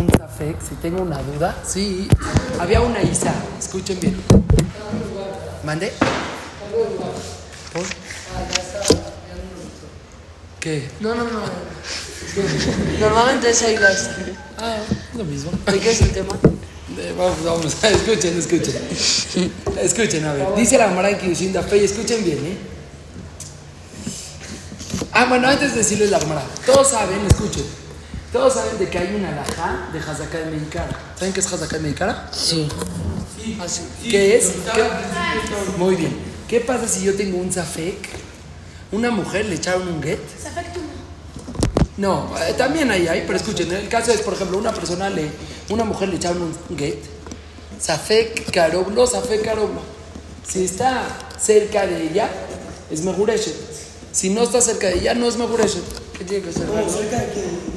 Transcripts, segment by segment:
un zafek, si tengo una duda. Sí, había una Isa, escuchen bien. ¿Mande? ¿Por? ¿Qué? No, no, no. Normalmente es Ailas. Ah, lo mismo. ¿De qué es el tema? Vamos, vamos, escuchen, escuchen. Escuchen, a ver. Dice la Gemara en Kiddushin Daf Pei, escuchen bien, ¿eh? Ah, bueno, antes de decirles la Gemara, todos saben, escuchen, todos saben de que hay una alajá de Hazaká de Meikara. ¿Saben qué es Hazaká de Meikara? Sí. Así. ¿Qué es? ¿Qué- Muy bien. ¿Qué pasa si yo tengo un zafek? Una mujer le echaron un get. No, eh, también hay, hay, pero escuchen, el caso es, por ejemplo, una persona le, una mujer le echaron un get, Safek Karoblo, Safek Karoblo. Si está cerca de ella, es Megureshet. Si no está cerca de ella, no es Megureshet. ¿Qué tiene que ser?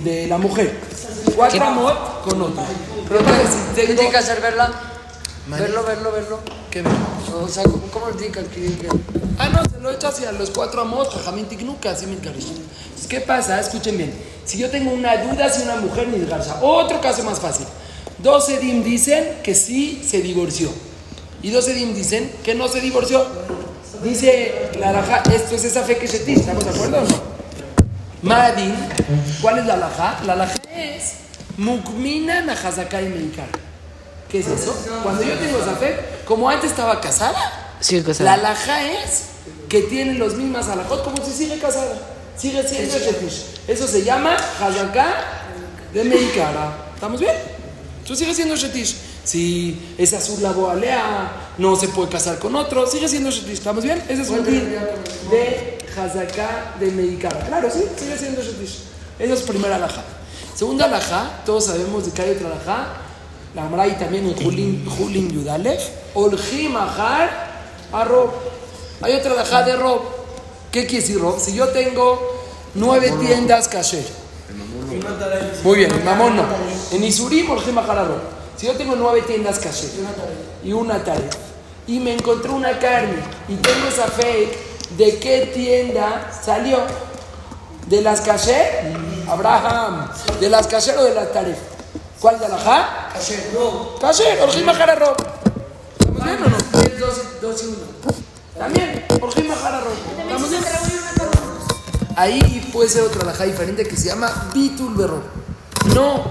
De la mujer. Cuatro amot con otro. Pero ¿Qué tiene que hacer verla? Verlo, verlo, verlo. ¿Qué me- O sea, ¿cómo cómo lo tiene que adquirir? Ah, no, se lo echa hacia los cuatro amot, Jajamín Tiknuka, así me encariño. Entonces, ¿qué pasa? Escuchen bien. Si yo tengo una duda si una mujer ni garza, otro caso más fácil. Dos Edim dicen que sí se divorció. Y dos Edim dicen que no se divorció. Dice la alajá, esto es esa fe que se ti, ¿estamos de acuerdo o no? Madin, ¿cuál es la alajá? La alajá es Mukmina Nahazakai Meikar. ¿Qué es eso? Cuando yo tengo fe, como antes estaba casada, Sí, la alajá es que tiene los mismas alajot como si sigue casada. Sigue siendo shetish. Eso se llama hazaká de meikara. ¿Estamos bien? Tú sigue siendo shetish. Si es azul la boalea, no se puede casar con otro, sigue siendo shetish. ¿Estamos bien? Ese es un din de hazaká de meikara. Claro, sí, sigue siendo shetish. Esa es primera alajá. Segunda alajá, todos sabemos de que hay otra alajá. La Amara y también en Julin, Julin Yudalef. Oljim a Rob. Hay otra alajá de Rob. ¿Qué quiere decir Rob? Si yo tengo nueve tiendas kasher. Muy bien, en Mamón no. En Isurim, Oljim a Rob. Si yo tengo nueve tiendas kasher y una tarea y me encontré una carne y tengo esa fe de qué tienda salió. ¿De las kasher? Abraham. ¿De las kasher o de las taref? ¿Cuál de alajá? Kasher, Orjim Mahararro. ¿Estamos bien o no? Dos y uno. También, Orjim Mahararro. ¿Estamos bien? Ahí puede ser otra alajá diferente que se llama Bitul Berro. No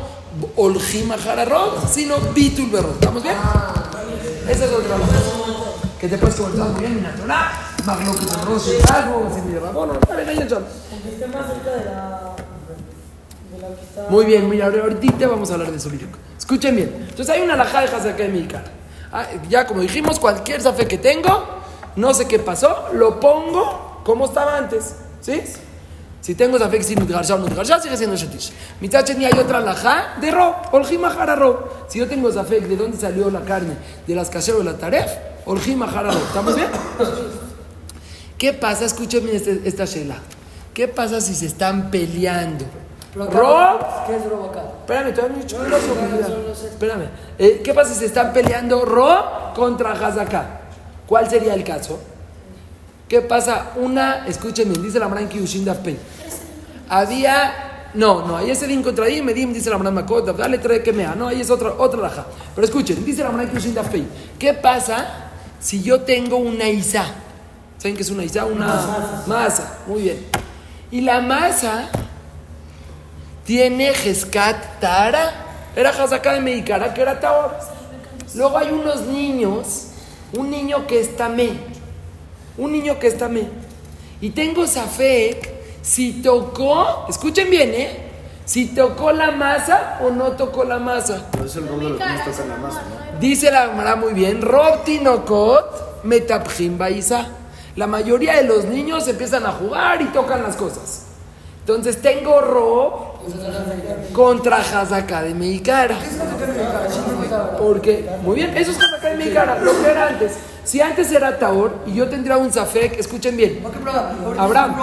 Orjim Mahararro, sino Bitul Berro. ¿Estamos bien? Esa es otra alajá. Que te puedes contar muy bien, mira, Que no. Muy bien, mira, ahorita vamos a hablar de eso, Biriuk. Escuchen bien. Entonces hay una alajá de Meikar. Ah, ya como dijimos, cualquier zafe que tengo, no sé qué pasó, lo pongo como estaba antes. ¿Sí? Si tengo zafek sin Nutgarsha o Nutgarsha, sigue siendo Shetish. Mitad Sheni hay otra alajá de Ro, Oljim Mahara Ro. Si yo tengo zafek, ¿de dónde salió la carne? ¿De las kasher o de la taref? Oljim Mahara Ro. ¿Estamos bien? ¿Qué pasa? Escúchame este- esta shela. ¿Qué pasa si se están peleando? Ro ¿Qué es acá? Espérame, todavía no he nada sobre vida. Espérame. Eh, ¿Qué pasa si se están peleando Ro contra Hazaká? ¿Cuál sería el caso? ¿Qué pasa? Una, escúchenme, dice la Mara en Kiushin Daf Pei. Había, no, no, ahí es Edim contra Edim, Edim dice la Mara en Makot, dale trae que mea, no, ahí es otra, otra laja. Pero escuchen, dice la Mara en Kiushin Daf Pei. ¿Qué pasa si yo tengo una Isa? ¿Saben qué es una Isa? Una masa. Muy bien. Y la masa tiene Jeskat Tara. Era Hazaká de Meikara, que era Taor. Luego hay unos niños, un niño que es Tamé, un niño que es Tamé. Y tengo Safek, si tocó, escuchen bien, ¿eh? Si tocó la masa o no tocó la masa. Dice la Gemara muy bien, Rob Tinokot Metapjim Baisa. La mayoría de los niños empiezan a jugar y tocan las cosas. Entonces tengo Rob contra Hazaká de Meikara. Porque, muy bien, eso es Hazaká de Meikara, lo que era antes. Si antes era Taor y yo tendría un Zafek, escuchen bien. Abraham.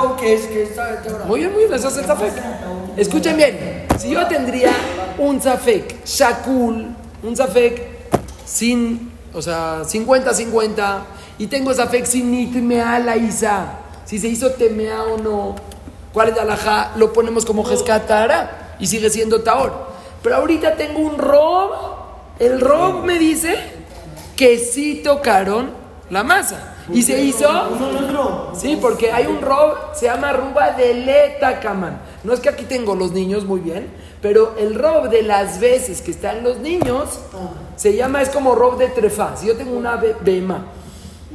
Muy bien, muy bien, eso es el Zafek. Escuchen bien, si yo tendría un Zafek Shakul, un Zafek sin, o sea, 50-50, y tengo Zafek sin Nitmea la Isa, si se hizo Temea o no, ¿cuál es la alajá? Lo ponemos como Jeskatara y sigue siendo Taor. Pero ahorita tengo un rob. El rob me dice que sí tocaron la masa. Y se hizo. Sí, porque hay un rob, se llama ruba de letacaman. No es que aquí tengo los niños muy bien, pero el rob de las veces que están los niños se llama, es como rob de trefa. Si yo tengo una be-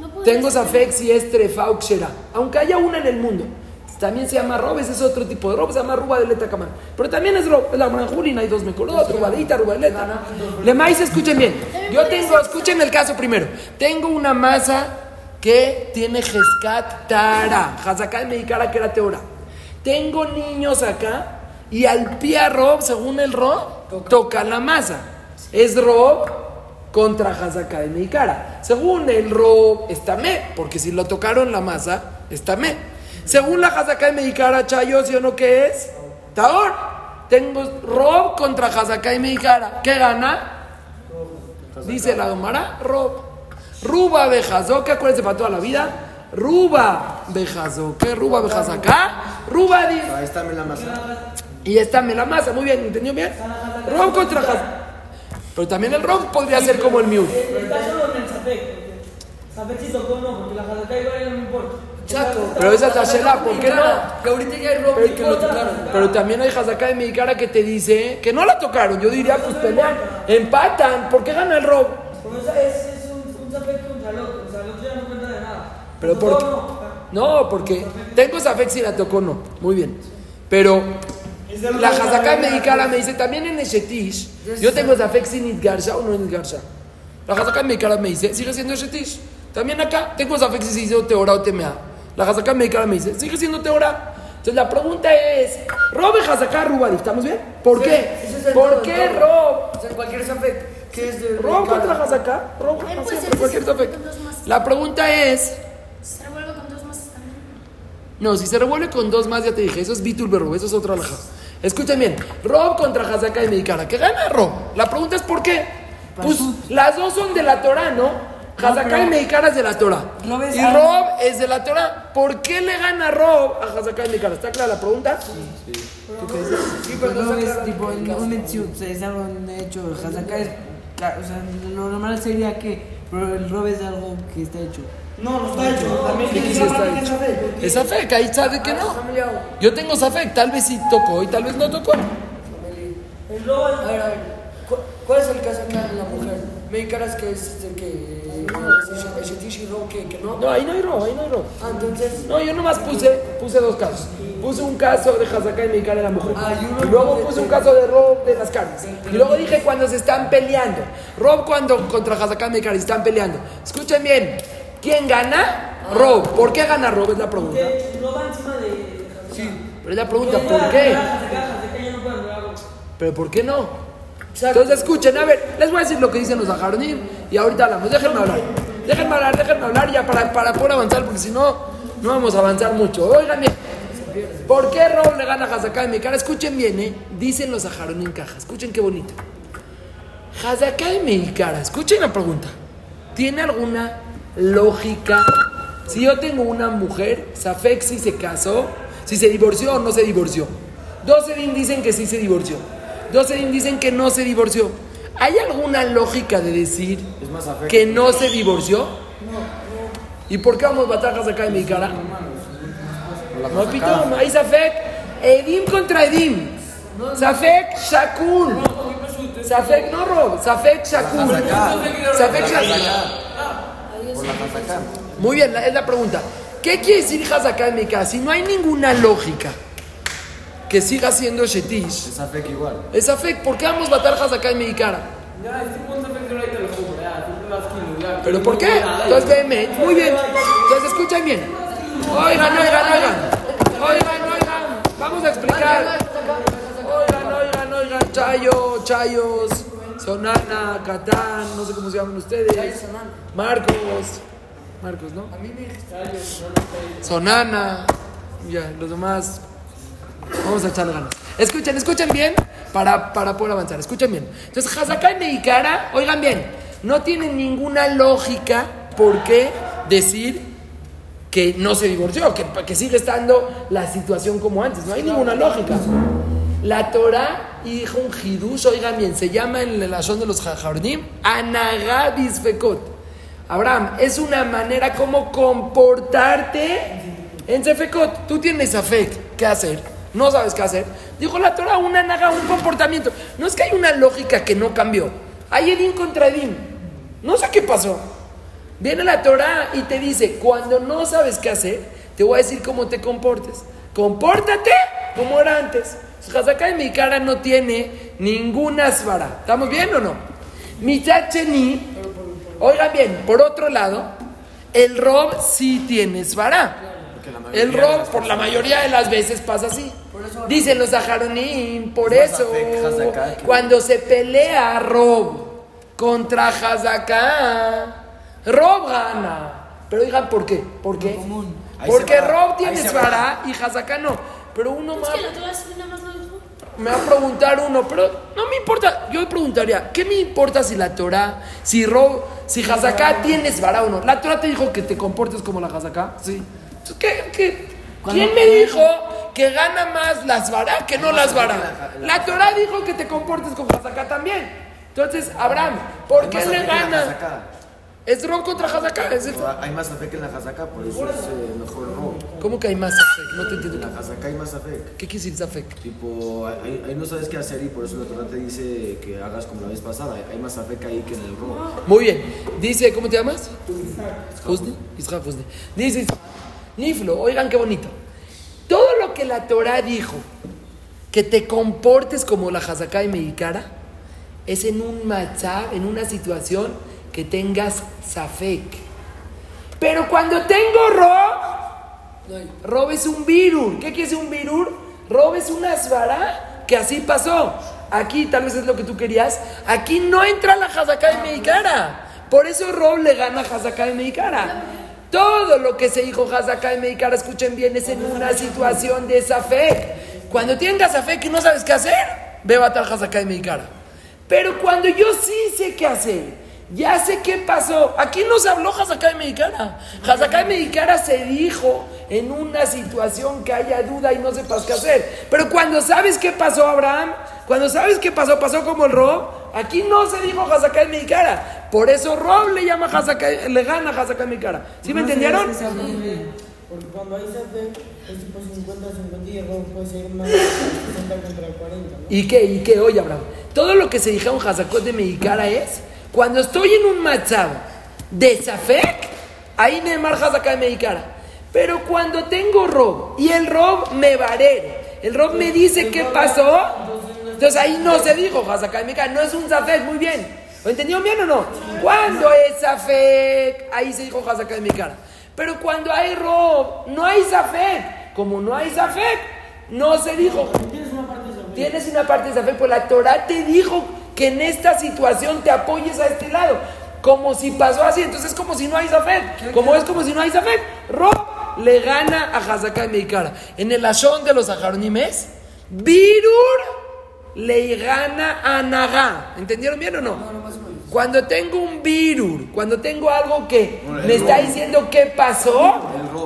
bema, tengo safek si es trefa o kshera, aunque haya una en el mundo. También se llama rob, ese es otro tipo de rob, se llama ruba de letacaman. Pero también es rob, la branjulina, hay dos mecolot, rubadita, ruba de leta. Le maíz, escuchen bien. Yo tengo, escuchen el caso primero. Tengo una masa que tiene Jescat Tara, Hazaká de Medikara que era Teora. Tengo niños acá y al pie Rob, según el Rob, toca la masa. Es Rob contra Hazaká de Medikara. Según el Rob, está me, porque si lo tocaron la masa, está me. Según la Hazaká de Medikara, Chayo, ¿sí o no qué es? Taor. Tengo Rob contra Hazaká de Medikara. ¿Qué gana? Dice la Gomara, Rob. Ruba bejazoque, acuérdense para toda la vida. Ruba bejazoque, ruba bejazacá, ruba di. Ahí está la masa. Y esta me la masa, muy bien, ¿entendió bien? Rob contra Haz- Pero también el Rob podría ser como el Miu. Está solo en el Safek. Sí tocó, no, porque la Hazaka igual no importa. Exacto. Pero esa es la Shela, ¿por qué no? Que ahorita ya hay ropa y que lo tocaron. Pero también hay Hazaká de Medikara que te dice que no la tocaron. Yo diría, pues pelean, empatan. ¿Por qué gana el Rob? Es, un, un contra el otro. O sea, el otro ya no cuenta de nada. Pero por. No, porque tengo Safek si la tocó no. Muy bien. Pero la Hazaká Medikara me dice también en Eshetish. Yo tengo Safek sin Itgarsha o no Itgarsha. La Hazaká Medikara me dice, sigue siendo Eshetish. También acá tengo Safek si se hizo Teora o Temea. La Hazaká Medikara me dice, sigue siendo Teora. Entonces la pregunta es, ¿Rob Hazaká Rubari? ¿Estamos bien? ¿Por qué? Ese es ¿Por todo, qué todo. Rob? O sea, cualquier es de. Rob contra. Hazaká. Rob contra pues, cualquier más. La pregunta es... Se revuelve con dos masas también. No, si se revuelve con dos más, ya te dije, eso es Bitul Berrub, eso es otra alhaja. Escuchen bien, Rob contra Hazaká y Medikara. ¿Qué gana Rob? La pregunta es ¿por qué? Pues las dos son de la Torah, ¿no? Hazaká y Medikara es de la Torah. Rob es Y algo- Rob es de la Torah. ¿Por qué le gana Rob a Hazaká y Medikara? ¿Está clara la pregunta? Sí, pero no es tipo en un Metziut, o sea, es algo hecho. Hazaka es. O sea, lo normal sería que. Pero el rob es algo que está hecho. No, no está hecho. También ¿Qué tiene quisiste es hecho? Safek. Es Safek, ahí sabe que no. Yo tengo Safek, tal vez sí tocó y tal vez no tocó. El A ver, a ver. ¿cu- ¿Cuál es el caso acá en la mujer? Me encaras que es de que. Es Shetish y rob que, que no. No, ahí no hay Rob, ahí no hay Rob. Ah, entonces. No, yo nomás puse, puse dos casos. Puse un caso de Hazaká y Medikara de la mujer. Ah, y luego de- puse un caso de Rob de las carnes. Y luego dije cuando se están peleando. Rob cuando contra Hazaká y Medikara están peleando. Escuchen bien. ¿Quién gana? Rob. ¿Por qué gana Rob? Es la pregunta. que roba encima de. Sí. Pero es la pregunta, ¿por qué? Pero ¿por qué no? Entonces escuchen, a ver, les voy a decir lo que dicen los ajaronim y ahorita hablamos. Déjenme hablar. Déjenme hablar, déjenme hablar ya para, para poder avanzar, porque si no, no vamos a avanzar mucho. Oigan bien. ¿Por qué Rob le gana a Hazaká Meikara? Escuchen bien, ¿eh? Dicen los ajaronim caja. Escuchen qué bonito. Hazaká y Meikara, escuchen la pregunta. ¿Tiene alguna lógica? Si yo tengo una mujer, Safek si se casó, si se divorció o no se divorció. Dos Edim dicen que sí se divorció. Dos Edim dicen que no se divorció. ¿Hay alguna lógica de decir más que no se divorció? ¿Y por qué vamos a matar a Hazaká y Meikara? No, pitón, hay Safek. Edim contra Edim. Safek Shakul. Safek no Rob. Safek Shakul. Safek Shakul. Por la Hazaká. Muy bien, la- es la pregunta. ¿Qué quiere decir Hazaká y Meikara? Si no hay ninguna lógica que siga siendo Shetish, Es Afek igual. es Safek. ¿Por qué vamos a matar Hazaká y Meikara? ¿Pero por qué? Entonces, veme. Muy bien. Entonces, escuchen bien. Oigan, oigan, oigan. Oigan, oigan. Vamos a explicar. Oigan, oigan, oigan. Chayo, Chayos, Sonana, Catán, no sé cómo se llaman ustedes. Marcos. Marcos, ¿no? Sonana. Ya, los demás. Vamos a echarle ganas. Escuchen, escuchen bien para, para poder avanzar. Escuchen bien. Entonces, Hazaká y Meikara, oigan bien, no tienen ninguna lógica por qué decir que no se divorció, que, que sigue estando la situación como antes. No hay ninguna lógica. La Torah dijo un hidush, oigan bien, se llama en el ashon de los jajardim, anagabis fekot. Abraham, es una manera como comportarte en Sefekot. Tú tienes afek, ¿qué hacer? No sabes qué hacer. Dijo la Torah, una naga, un comportamiento. No es que hay una lógica que no cambió. Hay Edín contra Edín. No sé qué pasó. Viene la Torah y te dice, cuando no sabes qué hacer, te voy a decir cómo te comportes. Compórtate como era antes. Hazaká en mi cara no tiene ninguna svara. ¿Estamos bien o no? Michacheni, oigan bien, por otro lado, el rob sí tiene svara. El rob por la mayoría de las veces pasa así. Dicen los sajaronín, por eso, cuando se pelea Rob contra Hazaká, Rob gana. Pero digan, ¿por qué? ¿Por qué? Porque Rob tiene Svara y Hazaká no. Pero uno Es más. Me va a preguntar uno, pero no me importa. Yo preguntaría, ¿qué me importa si la Torah, si Rob, si Hazaká tienes vara o no? La Torah te dijo que te comportes como la Hazaká. Sí. Entonces, ¿qué, qué? ¿Quién me dijo que gana más las vara que no las vara? La Torah dijo que te comportes como Hazaká también. Entonces, Abraham, ¿por qué le gana? Es Rob contra Hazaká. El- Hay más afek en la Hazaká, por eso es eh, mejor robo. ¿Cómo que hay más afek? No te En entiendo. la Hazaká hay más afek. ¿Qué quiere decir afek? Tipo, ahí, ahí no sabes qué hacer y por eso la Torah te dice que hagas como la vez pasada. Hay más afek ahí que en el robo. Muy bien. Dice, ¿cómo te llamas? Husni. Isaac Husni. Dice, Niflo, oigan qué bonito. Todo lo que la Torah dijo, que te comportes como la Hazaká y Meikara, es en un matzab, en una situación que tengas safek. Pero cuando tengo rob, rob es un virur. ¿Qué quiere decir un virur? Rob es una svara que así pasó. Aquí tal vez es lo que tú querías. Aquí no entra la Hazaká de Meikara. Por eso Rob le gana a Hazaká de Meikara. Todo lo que se dijo Hazaká de Meikara, escuchen bien, es en una situación de safek. Cuando tengas safek y no sabes qué hacer, ve a tal Hazaká de Meikara. Pero cuando yo sí sé qué hacer, ya sé qué pasó. Aquí no se habló Meikara. Hazaká de Meikara se dijo en una situación que haya duda y no sepas qué hacer. Pero cuando sabes qué pasó, Abraham, cuando sabes qué pasó, pasó como el Rob. Aquí no se dijo Hazaká de Meikara. Por eso Rob le llama Hazaká, le gana Hazaká de Meikara. ¿Sí me entendieron? Porque cuando safe, es tipo 50-50 y el robo puede ser más 60 contra 40, ¿no? ¿Y qué? ¿Y qué? Oye, Abraham, todo lo que se dijeron Hazakot de Meikara es cuando estoy en un matzab de Safek, ahí Neymar Hazaká de Meikara. Pero cuando tengo Rob y el Rob me varé, el Rob me dice qué pasó, entonces ahí no se dijo Meikara, no es un Safek, muy bien. ¿Lo entendieron bien o no? Cuando es Safek, ahí se dijo Meikara. Pero cuando hay Rob, no hay Safek. Como no hay Safek, no se dijo. Tienes una parte de Zafek, pues la Torah te dijo que en esta situación te apoyes a este lado. Como si pasó así, entonces es como si no hay Zafek. Como es como si no hay Zafek. Rob le gana a Hazaká Meikara. En el Ashon de los Ajaronimes, Birur le gana a Nagá. ¿Entendieron bien o no? Cuando tengo un virur, cuando tengo algo que el me está robo. diciendo qué pasó,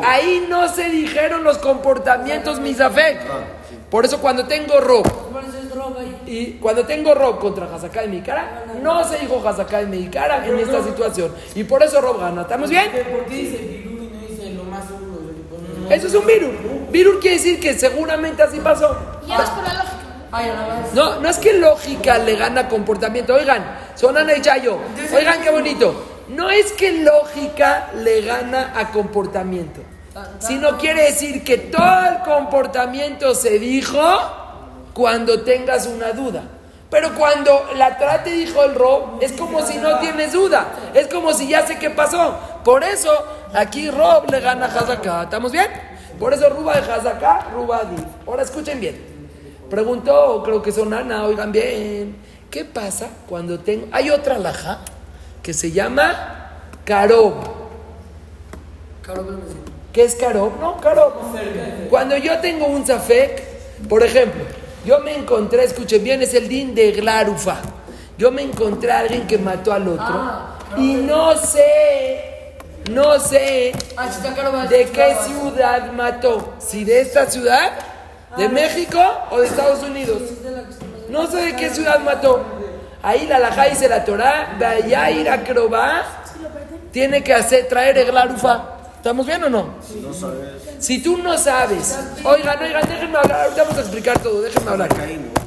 ahí no se dijeron los comportamientos misafek. Por eso cuando tengo rob y cuando tengo rob contra Hazaká y Meikara, no se dijo Hazaká y Meikara en esta situación. Y por eso rob gana. ¿Estamos bien? ¿Por qué dice lo más seguro? Tipo, no, no. Eso es un virur. Virur quiere decir que seguramente así pasó. Ya vas por la lógica. No, no es que lógica le gana comportamiento. Oigan, son Ana y Chayo. Oigan qué bonito. No es que lógica le gana a comportamiento. Sino quiere decir que todo el comportamiento se dijo cuando tengas una duda. Pero cuando la Torah te dijo el Rob, es como si no tienes duda. Es como si ya sé qué pasó. Por eso, aquí Rob le gana a Hazaká. ¿Estamos bien? Por eso Ruba de Hazaká, Ruba de Ahora escuchen bien. Preguntó, creo que son Ana, oigan bien. ¿Qué pasa cuando tengo. Hay otra laja que se llama Karob. ¿Qué es Karob? No, Karob. Cuando yo tengo un Zafek, por ejemplo, yo me encontré, escuchen bien, es el din de Glarufa. Yo me encontré a alguien que mató al otro. y no sé, no sé de qué ciudad mató. Si de esta ciudad ¿De México o de Estados Unidos? No sé de qué ciudad mató. Ahí la alajá dice la Torah, de allá ir a Krobá, tiene que hacer, traer el larufa. ¿Estamos bien o no? No sabes. Si tú no sabes, oigan, oigan, déjenme hablar, ahorita vamos a explicar todo, déjenme hablar.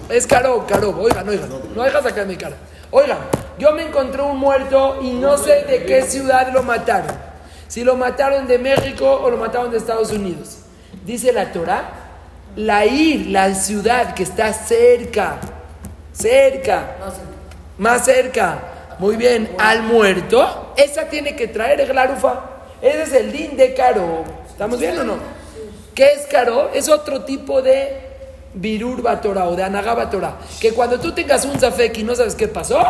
Es caro, caro, oigan, oigan, no dejas sacar mi cara. Oigan, yo me encontré un muerto y no sé de qué ciudad lo mataron. Si lo mataron de México o lo mataron de Estados Unidos. Dice la Torah, la ir, la ciudad que está cerca, cerca, más cerca, muy bien, al muerto, esa tiene que traer el larufa. Ese es el din de caro. ¿Estamos bien o no? ¿Qué es caro? Es otro tipo de virur batora o de anagá batora. Que cuando tú tengas un zafek y no sabes qué pasó,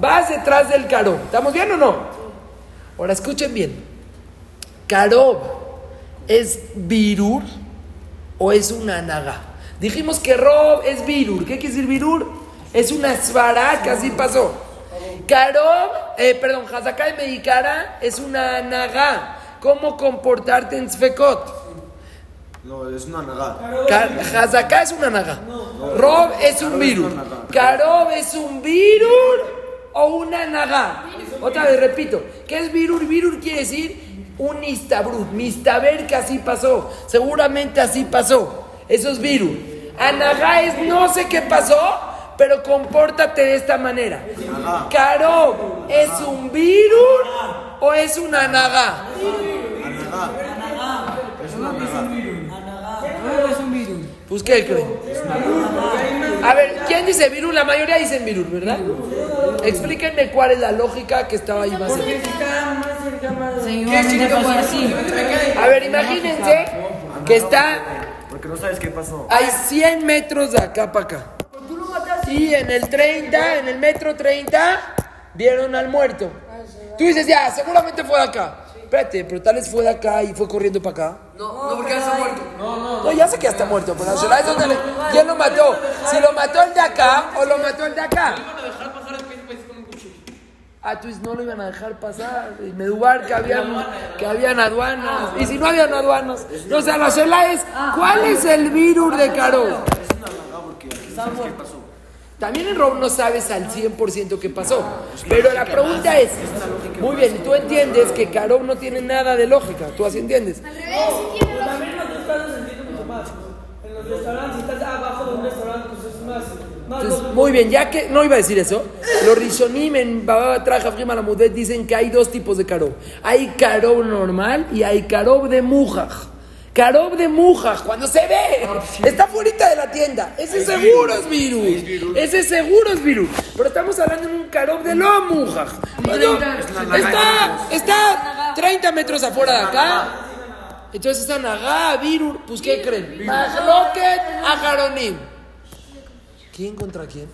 vas detrás del caro. ¿Estamos bien o no? Ahora escuchen bien. Carob es virur o es una anagá. Dijimos que rob es virur. ¿Qué quiere decir virur? Es una svara que así pasó. Carob, eh, perdón, Hazaká de Medikara es una anagá. ¿Cómo comportarte en Sfekot? No, es una nagá. Hazaká es una naga. Rob es un virus. Karob es un virus o una naga. Otra vez repito. ¿Qué es virur? Virur quiere decir un istabrut. Mistaber que así pasó. Seguramente así pasó. Eso es virur. Anagá es no sé qué pasó, pero compórtate de esta manera. Karob es un virus o es una naga. Anagá. Es una nagá. Rob es un virus. Pues qué creen. A ver, ¿quién dice virus? La mayoría dicen virus, ¿verdad? Explíquenme cuál es la lógica que estaba ahí más. A ver, imagínense que está Porque no sabes qué pasó. hay 100 metros de acá para acá. Y en el 30, en el metro 30, vieron al muerto. Tú dices, ya, seguramente fue de acá. Espérate, pero tal vez fue de acá y fue corriendo para acá. No, no, porque ya está muerto. No, ya sé que ya está muerto, pero la es donde le- ¿quién lo mató? Si lo mató el de acá o lo mató el de acá. Ah, tú no lo iban a dejar pasar. Y Medubar que habían, que habían aduanas. Y si no habían aduanas. O sea, la cela es, ¿cuál es el virus de Caro? También en Rob no sabes al 100% qué pasó. Pero la pregunta es, muy bien, tú entiendes que Caro no tiene nada de lógica. Tú así entiendes. Al revés, sí tiene lógica. También en otros casos entiendo mucho más. En los restaurantes, si estás abajo de un restaurante, pues es más. Entonces, muy bien, ya que no iba a decir eso, los Rishonim en Baba Traja Lamudet dicen que hay dos tipos de karob. Hay karob normal y hay karob de mujaj. Karob de mujaj, cuando se ve, está fuera de la tienda. Ese seguro es virus. Ese seguro es virus. Pero estamos hablando de un karob de no. Cuando Está, está 30 metros afuera de acá. Entonces está Nagá, virus. Pues, ¿qué creen? Mahloket, Ajaronim. ¿Quién contra quién?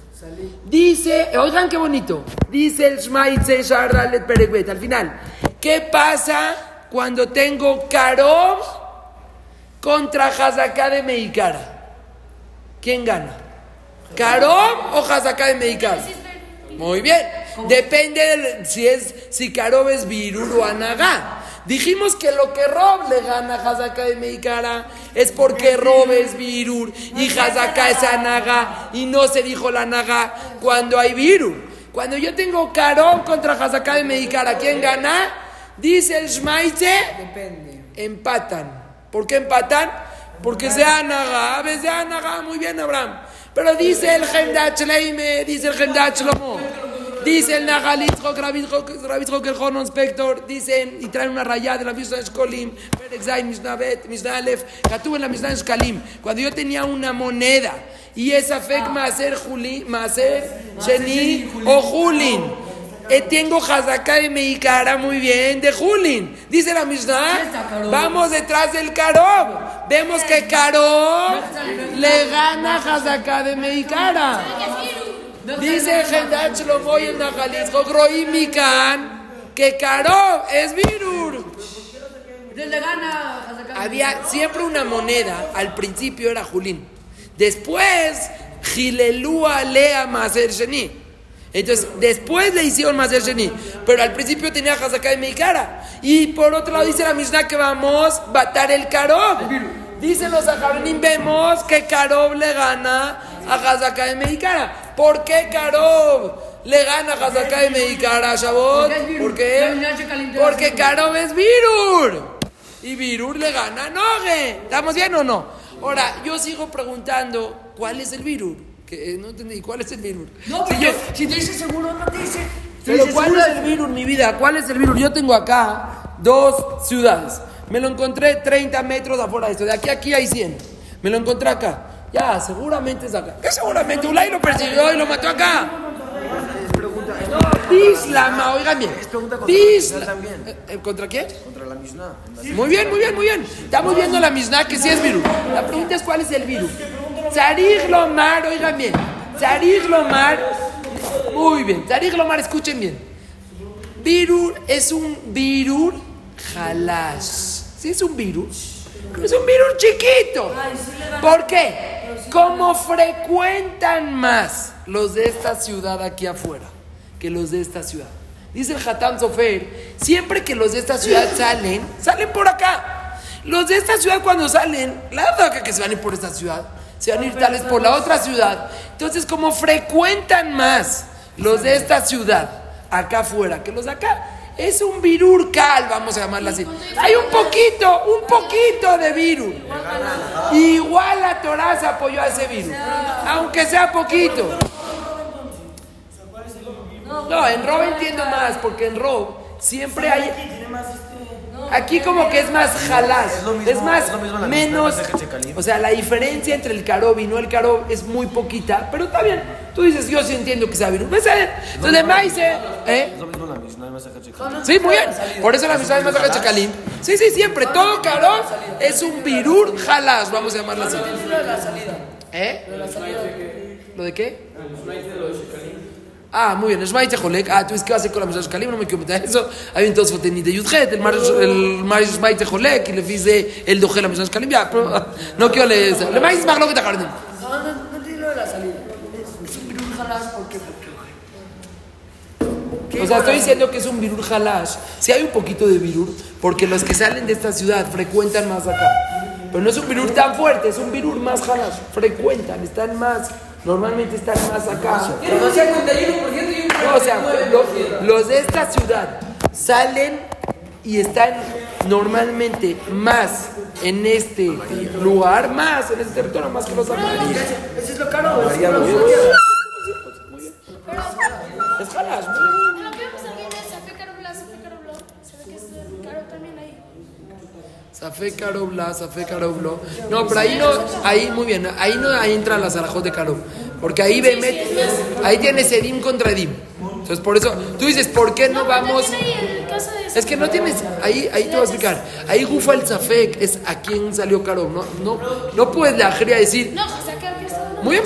Dice, oigan qué bonito. Dice el Shmaitze Sharralet Perekbet al final. ¿Qué pasa cuando tengo Karob contra Hazaká de Meikara? ¿Quién gana? ¿Karob o Hazaká de Meikara? Muy bien. Depende del- si es si Karob es Virur o Anagá. Dijimos que lo que Rob le gana a Hazaká de Meikara es porque Rob es Virur y Hazaká es Anagá y no se dijo la Anagá cuando hay Virur. Cuando yo tengo Karob contra Hazaká de Meikara, ¿quién gana? Dice el Depende. empatan. ¿Por qué empatan? Porque sea Anagá, a veces sea Anagá, muy bien Abraham. Pero dice el Hemdach Leime, dice el Hemdach Shlomo, dice el Nagalitzchok, Rabitzchok, el Honon Spector, dicen y traen una rayada de la Mishnah Shkolim, Perek Zayin, Mishnah Bet, Mishnah Aleph, Katuv en la Mishnah Shkalim. Cuando yo tenía una moneda y esa fek Maser Julin, Maser Sheni o Julin. Eh, tengo Hazaká de Meikara muy bien, de Julin. Dice la Mishnah. Vamos detrás del Karob. Vemos que Karob le gana Hazaká de Meikara. Dice Gendat Shlomo y el Najalitzko Groim Mikan que Karob es Virur. Había siempre una moneda, al principio era Julín. Después, Gilelúa Lea Maser Sheni. Entonces, después le hicieron Maser Sheni. Pero al principio tenía Hazaká de Meikara. Y por otro lado dice la Mishnah que vamos a batar el Karob. Dicen los Ajaronim, vemos que Karob le gana a Hazaka de Mexicana. ¿Por qué Karob le gana a Hazaka de Mexicana, Shabot? ¿Por qué? Porque. Karob es Virur. Y Virur le gana a Noge. ¿Estamos bien o no? Ahora, yo sigo preguntando, ¿cuál es el Virur? Que eh, no entendí, ¿cuál es el Virur? No, Si yo- si te dice seguro, no te dice. pero dice ¿cuál seguro, es el virus, mi vida? ¿Cuál es el virus? Yo tengo acá dos ciudades. Me lo encontré 30 metros afuera de esto. De aquí a aquí hay 100. Me lo encontré acá. Ya, seguramente es acá. ¿Qué seguramente? Ulay lo persiguió y lo mató acá. No, Bislama, oigan bien. pregunta contra la Mishnah. Eh, eh, ¿Contra quién? Contra la Mishnah. Muy bien, muy bien, muy bien. Estamos viendo la Mishnah que sí es virus. La pregunta es cuál es el virus. Tzarich Lomar, oigan bien. Tzarich Lomar. Muy bien. Tzarich Lomar, escuchen bien. Virur es un virur halash. Sí, es un virus. Es un virus chiquito. ¿Por qué? Como frecuentan más los de esta ciudad aquí afuera que los de esta ciudad. Dice el Hatam Sofer, siempre que los de esta ciudad salen, salen por acá. Los de esta ciudad cuando salen, la verdad que se van a ir por esta ciudad, se van a ir tales por la otra ciudad. Entonces, como frecuentan más los de esta ciudad acá afuera que los de acá, es un virur cal, vamos a llamarla así. Hay un poquito, un poquito de virus. Igual la Torah se apoyó a ese virus, aunque sea poquito. No, en Rob entiendo más, porque en Rob siempre hay. Aquí como que es más jalás, Es lo mismo- es más es lo mismo la menos. misma. O sea, la diferencia entre el carob y no el carob es muy poquita, pero está bien. Tú dices, yo sí entiendo que sea virus. Entonces, de maíz, ¿eh? Es lo mismo la Mishnah de. Sí, muy bien. Por eso la más de Chacalim. Sí, sí, siempre. Todo carob es un virur jalás, vamos a llamarlo así. ¿Eh? ¿Lo de qué? Ah, muy bien, Shmaite Jolek. Ah, tú dices que va a hacer con la Mishnah Shkalim, no me quiero meter en eso. Hay un todos foten de Yudhet, el Mar Shmaite Jolek, y le dice el Doje la. Ya, pero no quiero leer eso. Le es más lo que te jardín. No, no, no te digo la salida. Es un virus jalás, ¿por qué? O sea, estoy diciendo que es un virur halash. Si hay un poquito de virur, porque los que salen de esta ciudad frecuentan más acá. Pero no es un virur tan fuerte, es un virur más halash. Frecuentan, están más, normalmente están más acá. No sea 51% y un No, o sea, lo- los de esta ciudad salen y están normalmente más en este lugar, más en este territorio, más que los. Eso es lo caro. Safé Caro Bla, Safé Caro Blo. No, pero ahí no, ahí muy bien, ahí no ahí entran las alajot de Caro. Porque ahí Bemet, ahí tienes Edim contra Edim. Entonces por eso, tú dices, ¿por qué no vamos? También ahí el caso de Es que no tienes, ahí, ahí te voy a explicar. Ahí Gufa el Safek es a quién salió Caro. No, no, no puedes la decir, No, muy bien.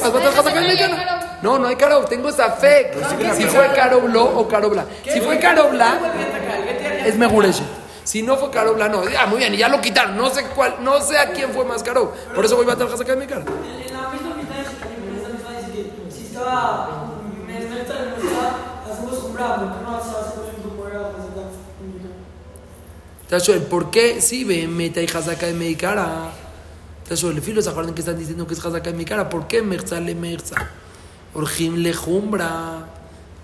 No, no hay Caro, tengo Safek. Si fue Caro Blo o Caro Bla. Si fue Caro Bla, es Megureshe. Si no fue Caro Bla, no. Ah, muy bien, y ya lo quitaron. No sé cuál, no sé a quién fue más Caro. Por eso voy a trabajar acá en mi cara. En la misma mitad de que si estaba me en nuestra, hacemos un bravo, porque no hacemos un de shuel, ¿por qué si ve meta y Hazaka de mi cara? Te shuel, filo, ¿se acuerdan que están diciendo que es Hazaka de mi cara? ¿Por qué Merza le Merza? Orjim le Jumbra,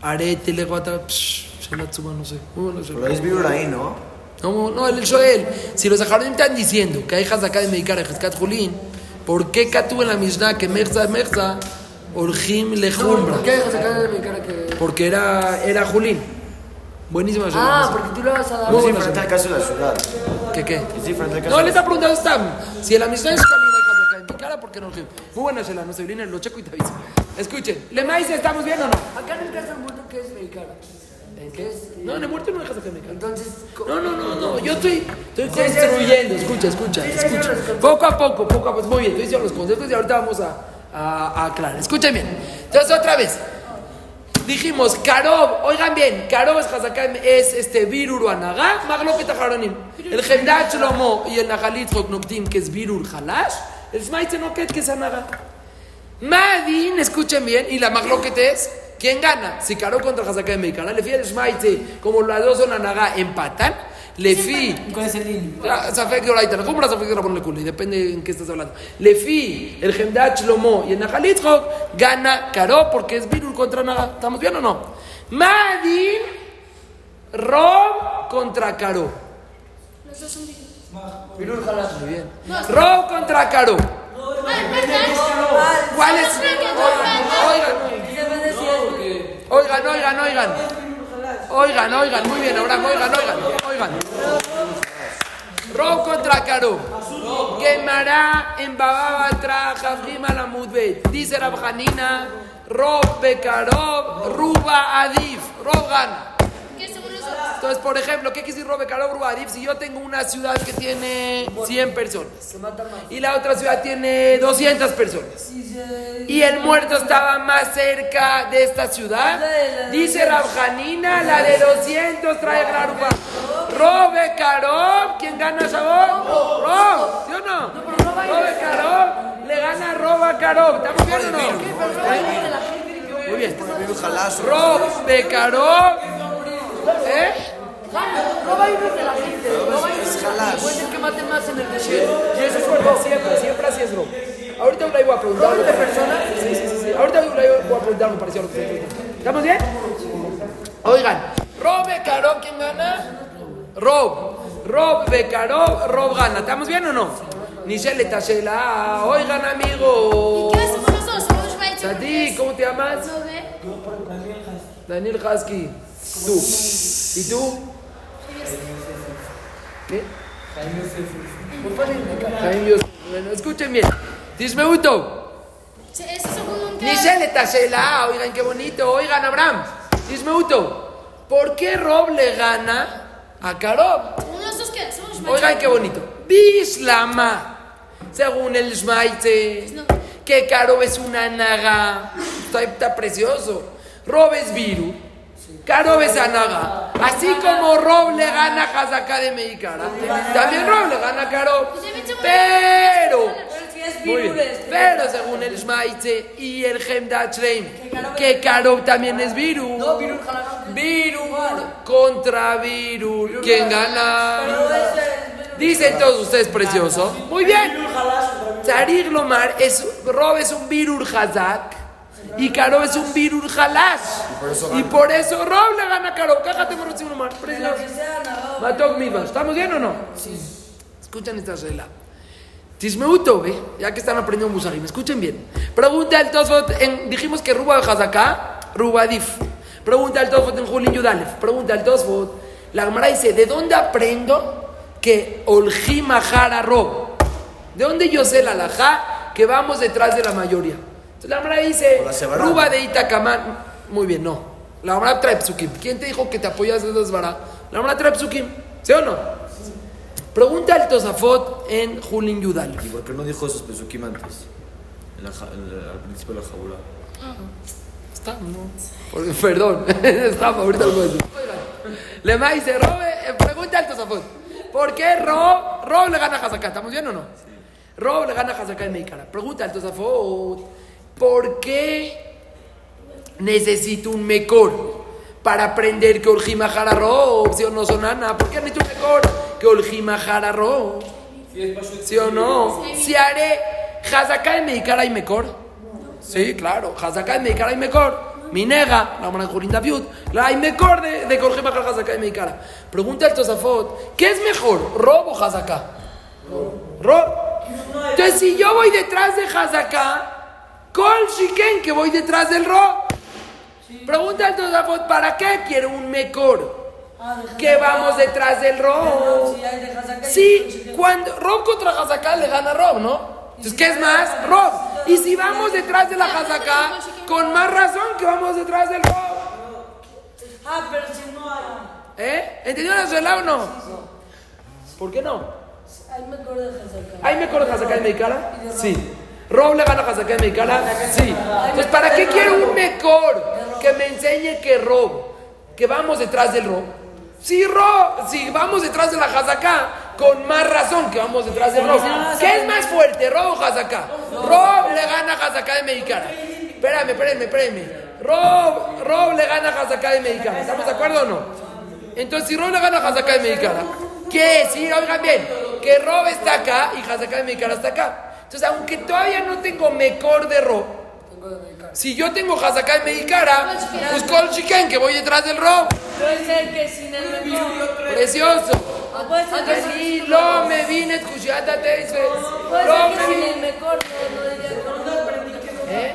Arete le Guata, Shelatzuma, no sé. Pero es Birur ahí, ¿no? No, no, el Shoel. Si los Ajaronim están diciendo que hay Hazaka de Meikara, Hezkat Julín, ¿por qué Katu en la Mishnah que Merza es Merza? Orjim le Jumbra. ¿Por qué dejas acá de mi cara que.? Porque era, era Julín. Buenísima Ah, Shoel. porque tú le vas a dar. Muy Es buena diferente al caso de la ciudad. ¿Qué qué? No, de le está preguntando Stam. Si en la Mishnah es Kalim, hay en mi cara, ¿por qué no Orjim? Muy buena Shela, no se viene, lo checo y te aviso. Escuchen, ¿le maíz estamos bien o no? Acá en el caso del muerto, ¿qué es mi cara? ¿Qué es? No, en el muerto no en mi cara. Entonces. No, no, no, no, yo estoy, estoy construyendo, escucha, escucha, escucha. Poco a poco, poco a poco, muy bien, estoy diciendo los conceptos y ahorita vamos a, a, a aclarar. Escuchen bien. Entonces, otra vez, dijimos, Karob, oigan bien, Karob es Hazaká, es este Virur Anagá, Magloket Aharonim. El Gemdat Shlomo y el Nahalit Noktim, que es Virur Halash, el Noket, que es Anagá. Madin, escuchen bien, y la Magloket es, ¿quién gana? Si Karob contra Hazaká de Meikara, le fíjate Smaitze, como las dos son Anagá, empatan. Lefi. ¿Cuál es el? Ah, Safek de Oraita, la Safek de Rabón Lekuli, depende en qué estás hablando. Lefi, el Hemdat Shlomo y el Nahalitzchok gana Caro porque es Virul contra Naga. ¿Estamos bien o no? Madin, Rob contra Caro. Los dos son. Muy bien. Rob contra Caro. ¿Cuál es? Oigan, oigan, oigan, oigan. Oigan, oigan, muy bien, Abraham, oigan, oigan, oigan. Rob contra Caro. Gemara en Bababa traja Frima la Mudbet. Dice Rabjanina, Rob Bekarov, Ruba Adif. Rob gana. ¿Qué según los otros? Entonces, por ejemplo, ¿qué quiere decir Robe Adif? Si yo tengo una ciudad que tiene 100 personas y la otra ciudad tiene 200 personas y el muerto estaba más cerca de esta ciudad, dice Rabjanina, la de 200 trae la Ruba. Robe Karov, ¿quién gana Shabbat? Rob, ¿sí o no? Robe Karov le gana Roba Karov. ¿Estamos bien o no? Muy bien. Rob Bekarov. ¿Eh? No va a ir desde la gente. No va a ir desde la gente. Puede que maten más en el desierto. Y eso es siempre, siempre así es Rob. Ahorita le voy a preguntar algo. personas? Sí, sí, sí, sí. Ahorita voy a preguntar algo parecido a lo que. ¿Estamos bien? Oigan, Rob Bekarov, ¿quién gana? Rob. Rob Bekarov, Rob gana. ¿Estamos bien o no? Nichelle Tashela, oigan amigos. ¿Qué hacemos? Somos Schweizer. Sadi, ¿cómo te llamas? Daniel Husky. Tú. ¿Y tú? ¿Qué? Jaime Yosef. Bueno, escuchen bien. Tismeuto. Sí, Ese segundo un Ni se le tasela. Oigan, qué bonito. Oigan, Abraham. Tismeuto. ¿Por qué Rob le gana a Karob? Oigan, qué bonito. Bislama. Según el Shmaite. Que Karob es una naga. Está, está precioso. Rob es Viru. Karob es Anaga. Así como Rob le gana a Hazaká de Meikara. También Rob le gana a Karob. Pero. Muy bien. Pero según el Shmaitze y el Hemdat Shleim, que Karob también es Viru. Virul contra Virul. ¿Quién gana? Dicen todos ustedes precioso. Muy bien. Sarir Lomar es Rob es un Virul Hazak y Karob es un Virul Halash. Y por eso Rob le gana a Karob. Cájate por Lomar. Precioso. Matok Mivash. ¿Estamos bien o no? Sí. Escuchen esta regla. Tismeuto, ¿ve? Ya que están aprendiendo Musagim, escuchen bien. Pregunta el Tosfot, en, dijimos que Ruba Hazaká, Ruba Dif. Pregunta el Tosfot en Julin Yudalef. Pregunta el Tosfot, la Gemara dice, ¿de dónde aprendo que Olji Mahara Rob? ¿De dónde yo sé la alajá que vamos detrás de la mayoría? Entonces la Gemara dice. Ruba de Itacamán. Muy bien, no. La Gemara trae psukim. ¿Quién te dijo que te apoyas de Desbará? La Gemara trae psukim. ¿Sí o no? Pregunta al Tosafot en Julin Yudal. ¿Y por qué no dijo esos pesukim antes? En la ja- en la- al principio de la jabula. Está, no. Por- perdón, estaba ahorita lo voy a decir. Le dice, Rob, eh, pregunta al Tosafot. ¿Por qué Rob, Rob le gana a Hazaká? ¿Estamos bien o no? Rob le gana a Hazaká en Meikara. Pregunta al Tosafot. ¿Por qué necesito un mejor para aprender que Olji Jara Rob? ¿Sí o no, Sonana? ¿Por qué necesito un mejor que Olji Jara Rob? ¿Sí o no? Si haré Hazaká en Meikara y mejor. Sí, claro. Hazaká y Meikara y mejor. Minega, la mano de Jurín Daviud, la mejor de, de Jorge Bajar Hazaká y Meikara. Pregunta al Tosafot, ¿qué es mejor, Rob o Hazaká? Rob. Entonces, si yo voy detrás de Hazaká, Kol Shiken, que voy detrás del Rob. Pregunta al Tosafot, ¿para qué quiero un mejor? Que vamos detrás del de y- Sí, cuando Rob contra Hazaká le gana Rob, ¿no? Entonces, ¿qué es más? Rob. Y si vamos detrás de la Hazaká, con más razón que vamos detrás del Rob. Ah, pero si no hay. ¿Eh? ¿Entendió la suela o no? ¿Por qué no? Hay mejor de Hazaká. ¿Hay mejor Hazaká de Meikara? Sí. ¿Rob le gana a Hazaká de Meikara? Sí. Entonces, ¿para qué quiero un mejor que me enseñe que Rob? Que vamos detrás del Rob. Si Rob, si vamos detrás de la Hazaká, con más razón que vamos detrás del Rob. ¿Qué es más fuerte, Rob o Hazaká? Rob le gana Hazaká de Meikara. Espérame, espérame, espérame. Rob, Rob le gana Hazaká de Meikara. ¿Estamos de acuerdo o no? Entonces, si Rob le gana Hazaká de Meikara, ¿qué? Sí, oigan bien, que Rob está acá y Hazaká de Meikara está acá. Entonces, aunque todavía no tengo mejor de Rob, si yo tengo Hazaká de Meikara, pues Kol Shiken, que voy detrás del Rob. Puede ser que sin el mejor. Precioso. Lo me vine, Kushiata Teise. Puede ser que me sin vine. el mejor no, ¿Eh?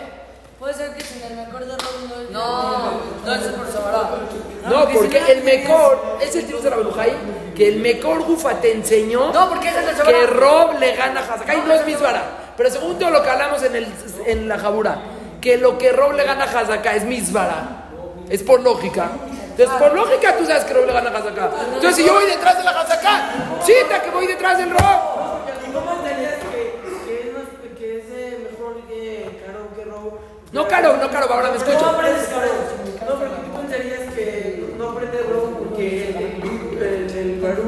Puede ser que sin el mejor de Robin no No, no es por Sabará. No, porque el mejor, es el tío de la Belujay, que el mejor Gufa te enseñó No, porque ese es el que. Rob le gana a Hazakai, no es Misbara. Pero según todo lo que hablamos en, el, en la Jabura, que lo que Rob le gana a Hazakai es Misbara. Es por lógica. Entonces, por lógica, tú sabes que Rob le gana a Hazakai. Entonces, si yo voy detrás de la Hazakai, cita que voy detrás del Rob. ¿Y cómo entendías que, que, es, más- que es eh, mejor que Caro que Robo? No, Caro, no, Caro, ahora me No escucho. aprendes Caro. No, porque tú pensarías que no aprende Robo porque el, el, el Garú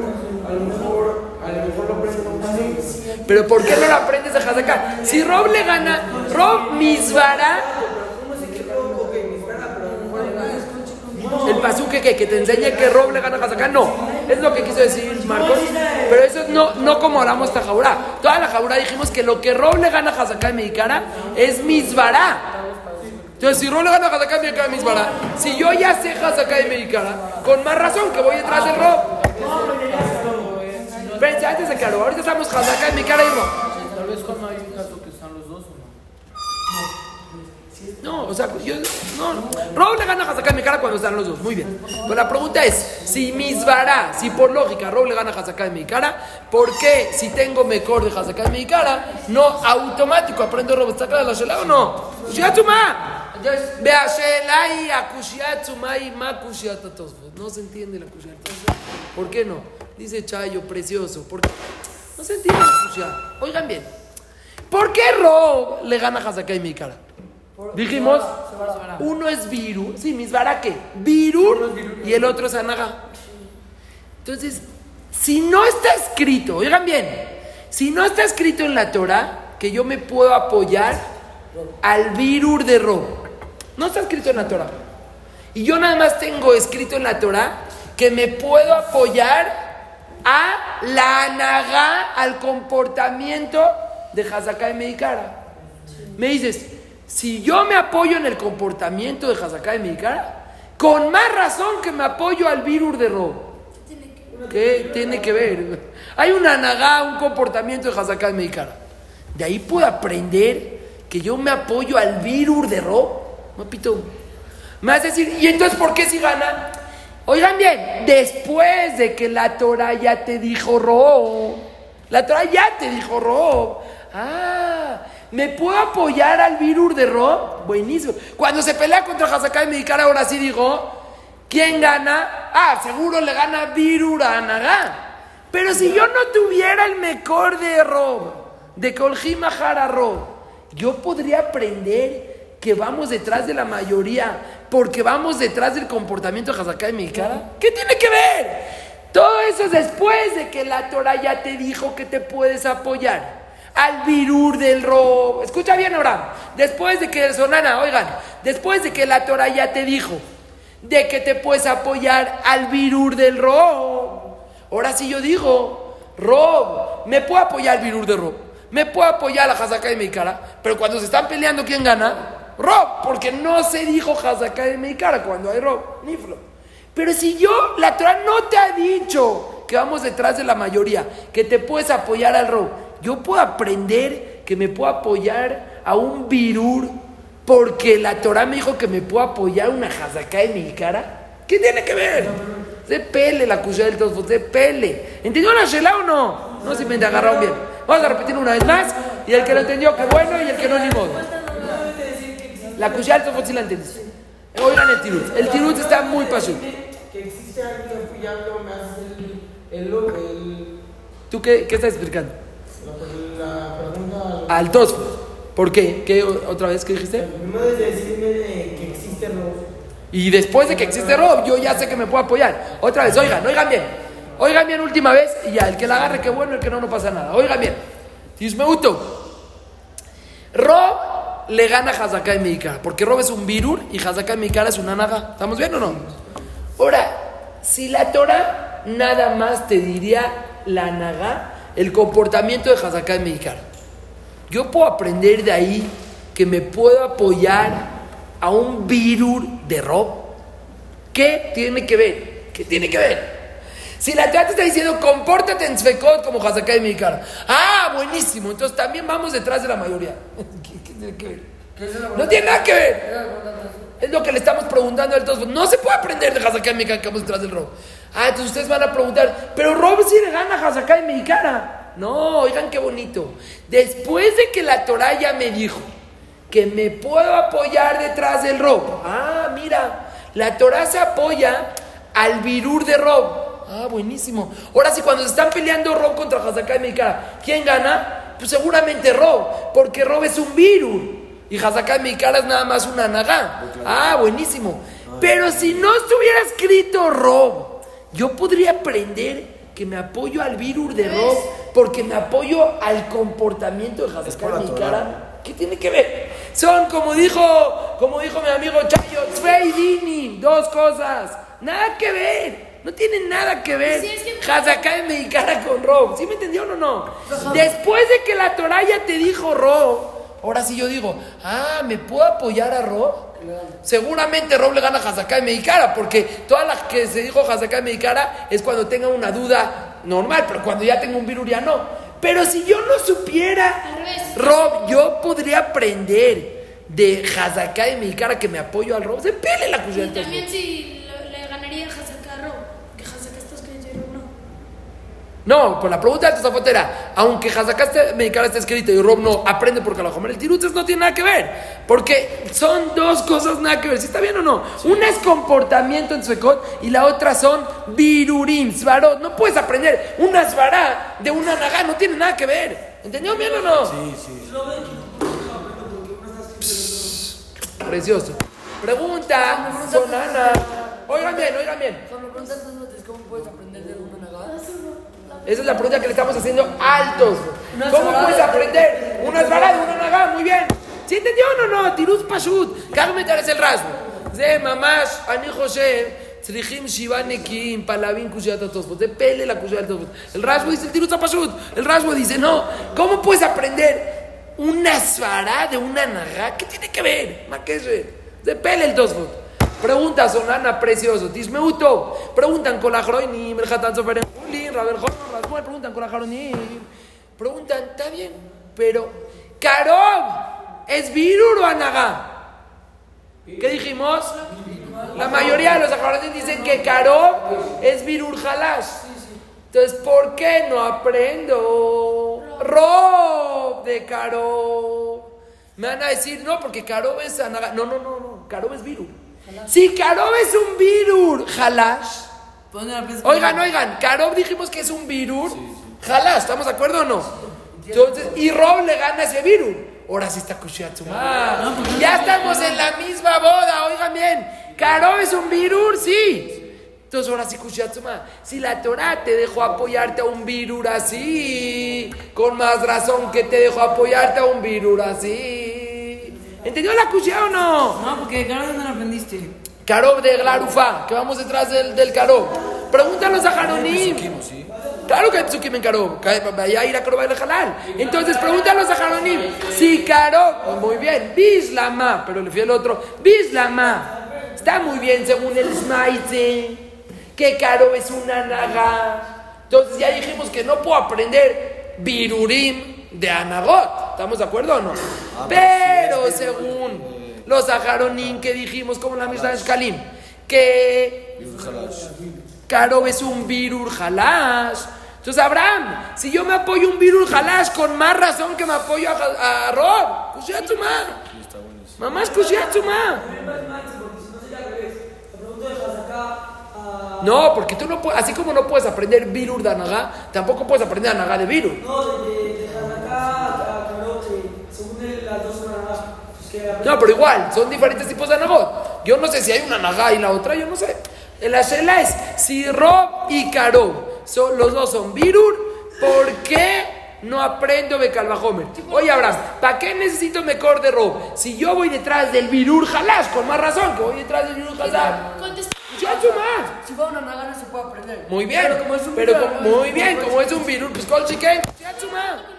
a lo mejor, a lo mejor lo aprende Pero ¿por qué no lo aprendes a Hazakai? Si Rob le gana, Rob Misbara. ¿Cómo se que Robo? Ok, mis ganas, pero a lo mejor El pasuque que, que te enseña que Rob le gana a Hazaká, no. Es lo que quiso decir Marcos. Pero eso no, no como hablamos esta jaura. Toda la jaura dijimos que lo que Rob le gana a Hazaká en Meikara es Misbará. Entonces, si Rob le gana a Hazaká Meikara, Misbará. Si yo ya sé Hazaká en Meikara, con más razón que voy detrás del Rob. Espérense, antes de claro, ahorita estamos Hazaká en Meikara y Rob. Tal vez cuando hay un caso que están los dos no. O sea, yo. No, Rob le gana a Hazaká en Meikara cuando están los dos. Muy bien. Pero la pregunta es: si Misbará, si por lógica Rob le gana a Hazaká en Meikara, ¿por qué si tengo mejor de Hazaká en Meikara, no automático aprendo Rob? ¿Está clara la Shela o no? ¡Kushiatzuma! Vea, Shela y a Kushiatzuma y ma Kushiata Tosfot. No se entiende la Tosfot. ¿Por qué no? Dice Chayo, precioso. ¿Por qué? No se entiende la Kushiata. Oigan bien. ¿Por qué Rob le gana a Hazaká en Meikara? Dijimos, uno es Virur, sí, Misbara qué? Virur y el otro es Anaga. Entonces, si no está escrito, oigan bien, si no está escrito en la Torah que yo me puedo apoyar al Virur de Rob, no está escrito en la Torah. Y yo nada más tengo escrito en la Torah que me puedo apoyar a la Anaga, al comportamiento de Hazakai Meikara. Me dices, si yo me apoyo en el comportamiento de Hazakai y Meikara, con más razón que me apoyo al virus de Rob. ¿Qué tiene que ver? Hay una nagá, un comportamiento de Hazakai y Meikara. De ahí puedo aprender que yo me apoyo al virus de Rob. No pito. Me vas a decir, ¿y entonces por qué si gana? Oigan bien, después de que la Torah ya te dijo Rob, la Torah ya te dijo Rob. Ah, ¿me puedo apoyar al virus de Rob? Buenísimo. Cuando se pelea contra Hazakai y Meikara, ahora sí dijo, ¿quién gana? Ah, seguro le gana Virur a. Pero si yo no tuviera el mejor de Rob, de Kolhima Jara Rob, yo podría aprender que vamos detrás de la mayoría porque vamos detrás del comportamiento de Hazakai y Meikara. ¿Qué tiene que ver? Todo eso es después de que la Torah ya te dijo que te puedes apoyar al virur del robo. Escucha bien ahora. Después de que, Sonana, oigan, después de que la Torah ya te dijo de que te puedes apoyar al virur del robo. Ahora sí yo digo, Rob, me puedo apoyar al virur de Rob. Me puedo apoyar a la Hazakai de Meikara. Pero cuando se están peleando, ¿quién gana? Rob, porque no se dijo Hazakai de Meikara cuando hay Rob, Niflo. Pero si yo, la Torah no te ha dicho que vamos detrás de la mayoría, que te puedes apoyar al Rob, yo puedo aprender que me puedo apoyar a un virur porque la Torah me dijo que me puedo apoyar una Hazaká de mi cara. ¿Qué tiene que ver? Se pele la cuchara del tosfot, se pele. ¿Entendió la Shela o no? No se me agarraron bien. Vamos a repetir una vez más. Y el que lo entendió, que bueno, y el que no, ni modo. La cuchara del tosfot sí la entendiste. Oigan el tirut. El tirut está muy pasivo. que existe que me el, el, ¿Tú qué, qué estás explicando? la, pregunta. Al tosfot. ¿Por qué? ¿Qué otra vez que dijiste? Primero es decirme de que existe Rob. Y después de que existe Rob, yo ya sé que me puedo apoyar. Otra vez, oigan, oigan bien. Oigan bien, última vez, y ya, el que la agarre, qué bueno, el que no, no pasa nada. Oigan bien. Tismeuto. Rob le gana a Hazakai y porque Rob es un virur y Hazakai y es una naga. ¿Estamos bien o no? Ahora, Si la Torah nada más te diría la naga, el comportamiento de Hazaká de Meikar. Yo puedo aprender de ahí que me puedo apoyar a un virur de rob. ¿Qué tiene que ver? ¿Qué tiene que ver? Si la Torah te está diciendo, compórtate en Tzvekot como Hazaká de Meikar. Ah, buenísimo. Entonces también vamos detrás de la mayoría. ¿Qué, qué tiene que ver? No tiene nada que ver. Es lo que le estamos preguntando al todos. No se puede aprender de Hazaká y Meikara que vamos detrás del Rob. Ah, entonces ustedes van a preguntar, pero Rob sí le gana a Hazaká y Meikara. No, oigan qué bonito. Después de que la Torah ya me dijo que me puedo apoyar detrás del Rob. Ah, mira, la Torah se apoya al virur de Rob. Ah, buenísimo. Ahora sí, cuando se están peleando Rob contra Hazaká y Meikara, ¿quién gana? Pues seguramente Rob, porque Rob es un virur. Y Hazaká y Meikara es nada más una nagá. Ah, buenísimo. Pero si no estuviera escrito Rob, yo podría aprender que me apoyo al virus de Rob porque me apoyo al comportamiento de Hazaká la y Meikara. ¿Qué tiene que ver? Son como dijo, como dijo mi amigo Chayo, dos cosas. Nada que ver. No tiene nada que ver Sí, es que- Hazaká y Meikara con Rob. ¿Sí me entendieron o no? Después de que la Torah ya te dijo Rob, ahora sí yo digo, ah, ¿me puedo apoyar a Rob? Seguramente Rob le gana a Hazaká y porque todas las que se dijo Hazaká y Meikara es cuando tenga una duda normal, pero cuando ya tengo un virus ya no. Pero si yo no supiera. Rob, yo podría aprender de Hazaká y Meikara que me apoyo al Rob. Se pele la Y cuchilla. también si lo- le ganaría Hazaka a Rob, que Hazaka está escrito y Rob no. No, por la pregunta de Tosafot era, aunque Hazaká esté- Meikara está escrito y Rob no, aprende porque la Homer el Tirutzes no tiene nada que ver. Porque son dos cosas nada que ver. ¿Sí está bien o no? Una es comportamiento en Suekot y la otra son virurim, svarot. No puedes aprender una svará de una nagá, no tiene nada que ver. ¿Entendió bien o no? Sí, sí. Precioso. Pregunta, Sonana. Oigan bien, oigan bien. Cuando veces, ¿cómo puedes aprender? Esa es la pregunta que le estamos haciendo altos. ¿Cómo puedes aprender? Una esvara de una nagá, muy bien. ¿Sí entendió o no? no? Tiruz pashut. Carmen es el rasgo. זה ממש, אני חושב, צריכים שבעה נקיים, פלבין קושיית התוספות. זה פלא לקושיית התוספות. El rasgo dice el tiruz pashut. El rasgo dice, no, ¿cómo puedes aprender una svara de una nagá? ¿Qué tiene que ver? ¿Ma qué es? De pele el tosfot. Pregunta Sonana precioso. Tismeuto. Preguntan con la Julin, Rabel Jorno, Rasmuel. Preguntan con la Jroini. Preguntan, está bien, pero Karob es Virur o Anagá. ¿Qué dijimos? La mayoría de los ajarones dicen que Karob es Virur Halash. Entonces, ¿por qué no aprendo Rob de Karob? Me van a decir, no, porque Karob es Anagá. No, no, no, no. Karob es Virur. Si Karob es un Virur presa- Oigan, oigan, Karob dijimos que es un virur. Jala, ¿estamos de acuerdo o no? Entonces, y Rob le gana ese virur. Ahora sí está Kushiatsuma. Ya estamos en la misma boda, oigan bien. Karob es un virur, sí. Entonces ahora sí Kushiatsuma. Si la Torah te dejó apoyarte a un virur así, con más razón que te dejó apoyarte a un virur así. ¿Entendió la Kushia o no? No, porque claro, ¿dónde lo aprendiste? Karob de Glarufa, que vamos detrás del, del Karob. Pregúntanos a Jaronim. Claro que hay psukim en Karob. que Vaya a ir a Karob el halal. Entonces pregúntanos a Jaronim. Si Karob, muy bien, Bislama, pero le fui el otro. Bislama. Está muy bien según el Smaite. Que Karob es una naga. Entonces ya dijimos que no puedo aprender Birurim de Anagot. ¿Estamos de acuerdo o no? Pero según los Ajaronim que dijimos, como la misma de Shkalim, que Karob es un virur halash. Entonces, Abraham, si yo me apoyo un virur halash, con más razón que me apoyo a, a Rob, Kushiatzuma. Mamás Kushiatzuma. No, porque tú no puedes, así como no puedes aprender virur de Anagá, tampoco puedes aprender Anagá de virur. No, de, a Karot, según las dos son anagas. Pues que No, pero igual, son diferentes tipos de anagot. Yo no sé si hay una nagá y la otra, yo no sé. La shela es, si Rob y Karob, son, los dos son virur, ¿por qué no aprendo Bekalbahomer? Oye, Abraham, ¿para qué necesito mejor de Rob? Si yo voy detrás del virur halash, con más razón que voy detrás del virur. Contesta. Ya, más. Si va una nagana se puede aprender. Muy bien. Pero como es un no, muy bien, como es un pues col chicken. Yatsuma.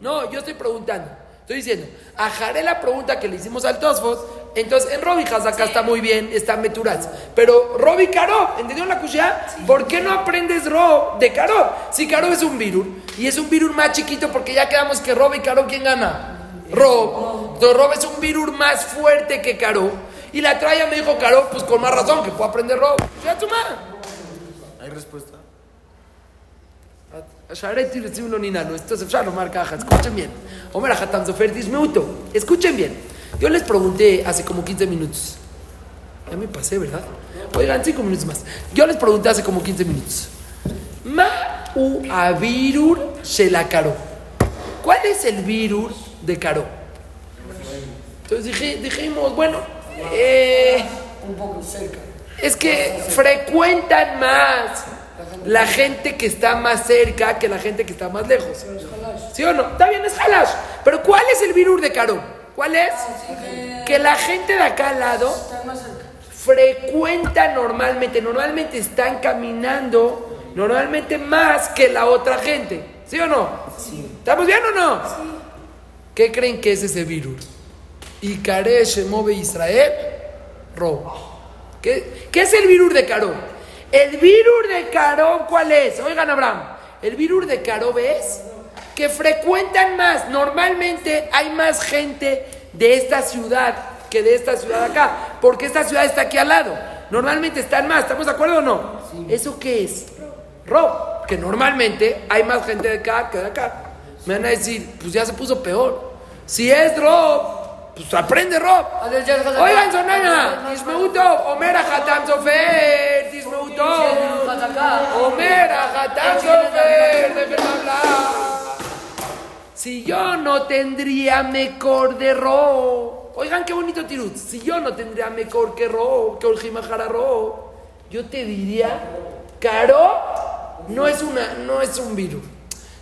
No, yo estoy preguntando. Estoy diciendo, ajaré la pregunta que le hicimos al Tosfot. Entonces, en Robi acá está muy bien, está Meturaz. Pero Robi Caro, ¿entendió la cuchilla? ¿Por qué no aprendes Ro de Caro? Si Caro es un virus, y es un virus más chiquito, porque ya quedamos que Rob y Caro, ¿quién gana? Rob. Entonces, Rob es un virus más fuerte que Caro. Y la traya me dijo Caro, pues con más razón, que puedo aprender Rob. Yatsuma. ¿Hay respuesta? entonces אפשר לומר ככה, escuchen bien. אומר החתם זופר, תשמעו טוב, escuchen bien. Yo les pregunté hace como 15 minutos. Ya me pasé, ¿verdad? Oigan, 5 minutos más. Yo les pregunté hace como 15 minutos. Ma u avirur shelakaro. ¿Cuál es el virus de Caro? Entonces dije, dijimos, bueno, eh, Un poco cerca. es que frecuentan más la gente que está más cerca que la gente que está más lejos. ¿Sí o no? Está bien, es halash. Pero ¿cuál es el virus de Caro? ¿Cuál es? Que la gente de acá al lado frecuenta normalmente, normalmente están caminando normalmente más que la otra gente. ¿Sí o no? ¿Estamos bien o no? ¿Qué creen que es ese virus? Ikare Shemove Israel Ro. ¿Qué, qué es el virus de Caro? El virus de Caro, ¿cuál es? Oigan, Abraham, el virus de Caro es que frecuentan más. Normalmente hay más gente de esta ciudad que de esta ciudad acá, porque esta ciudad está aquí al lado. Normalmente están más, ¿estamos de acuerdo o no? ¿Eso qué es? Ro, que normalmente hay más gente de acá que de acá. Me van a decir, pues ya se puso peor. Si es Rob, pues aprende Rob. Oigan, Sonana, Tismeuto, Omer Hatam Sofer, Tismeuto, Omer Hatam Sofer, hablar. Si yo no tendría mejor de Ro, oigan qué bonito tirut, si yo no tendría mejor que Ro, que Oljimajara Ro, yo te diría, Caro no es una, no es un virus.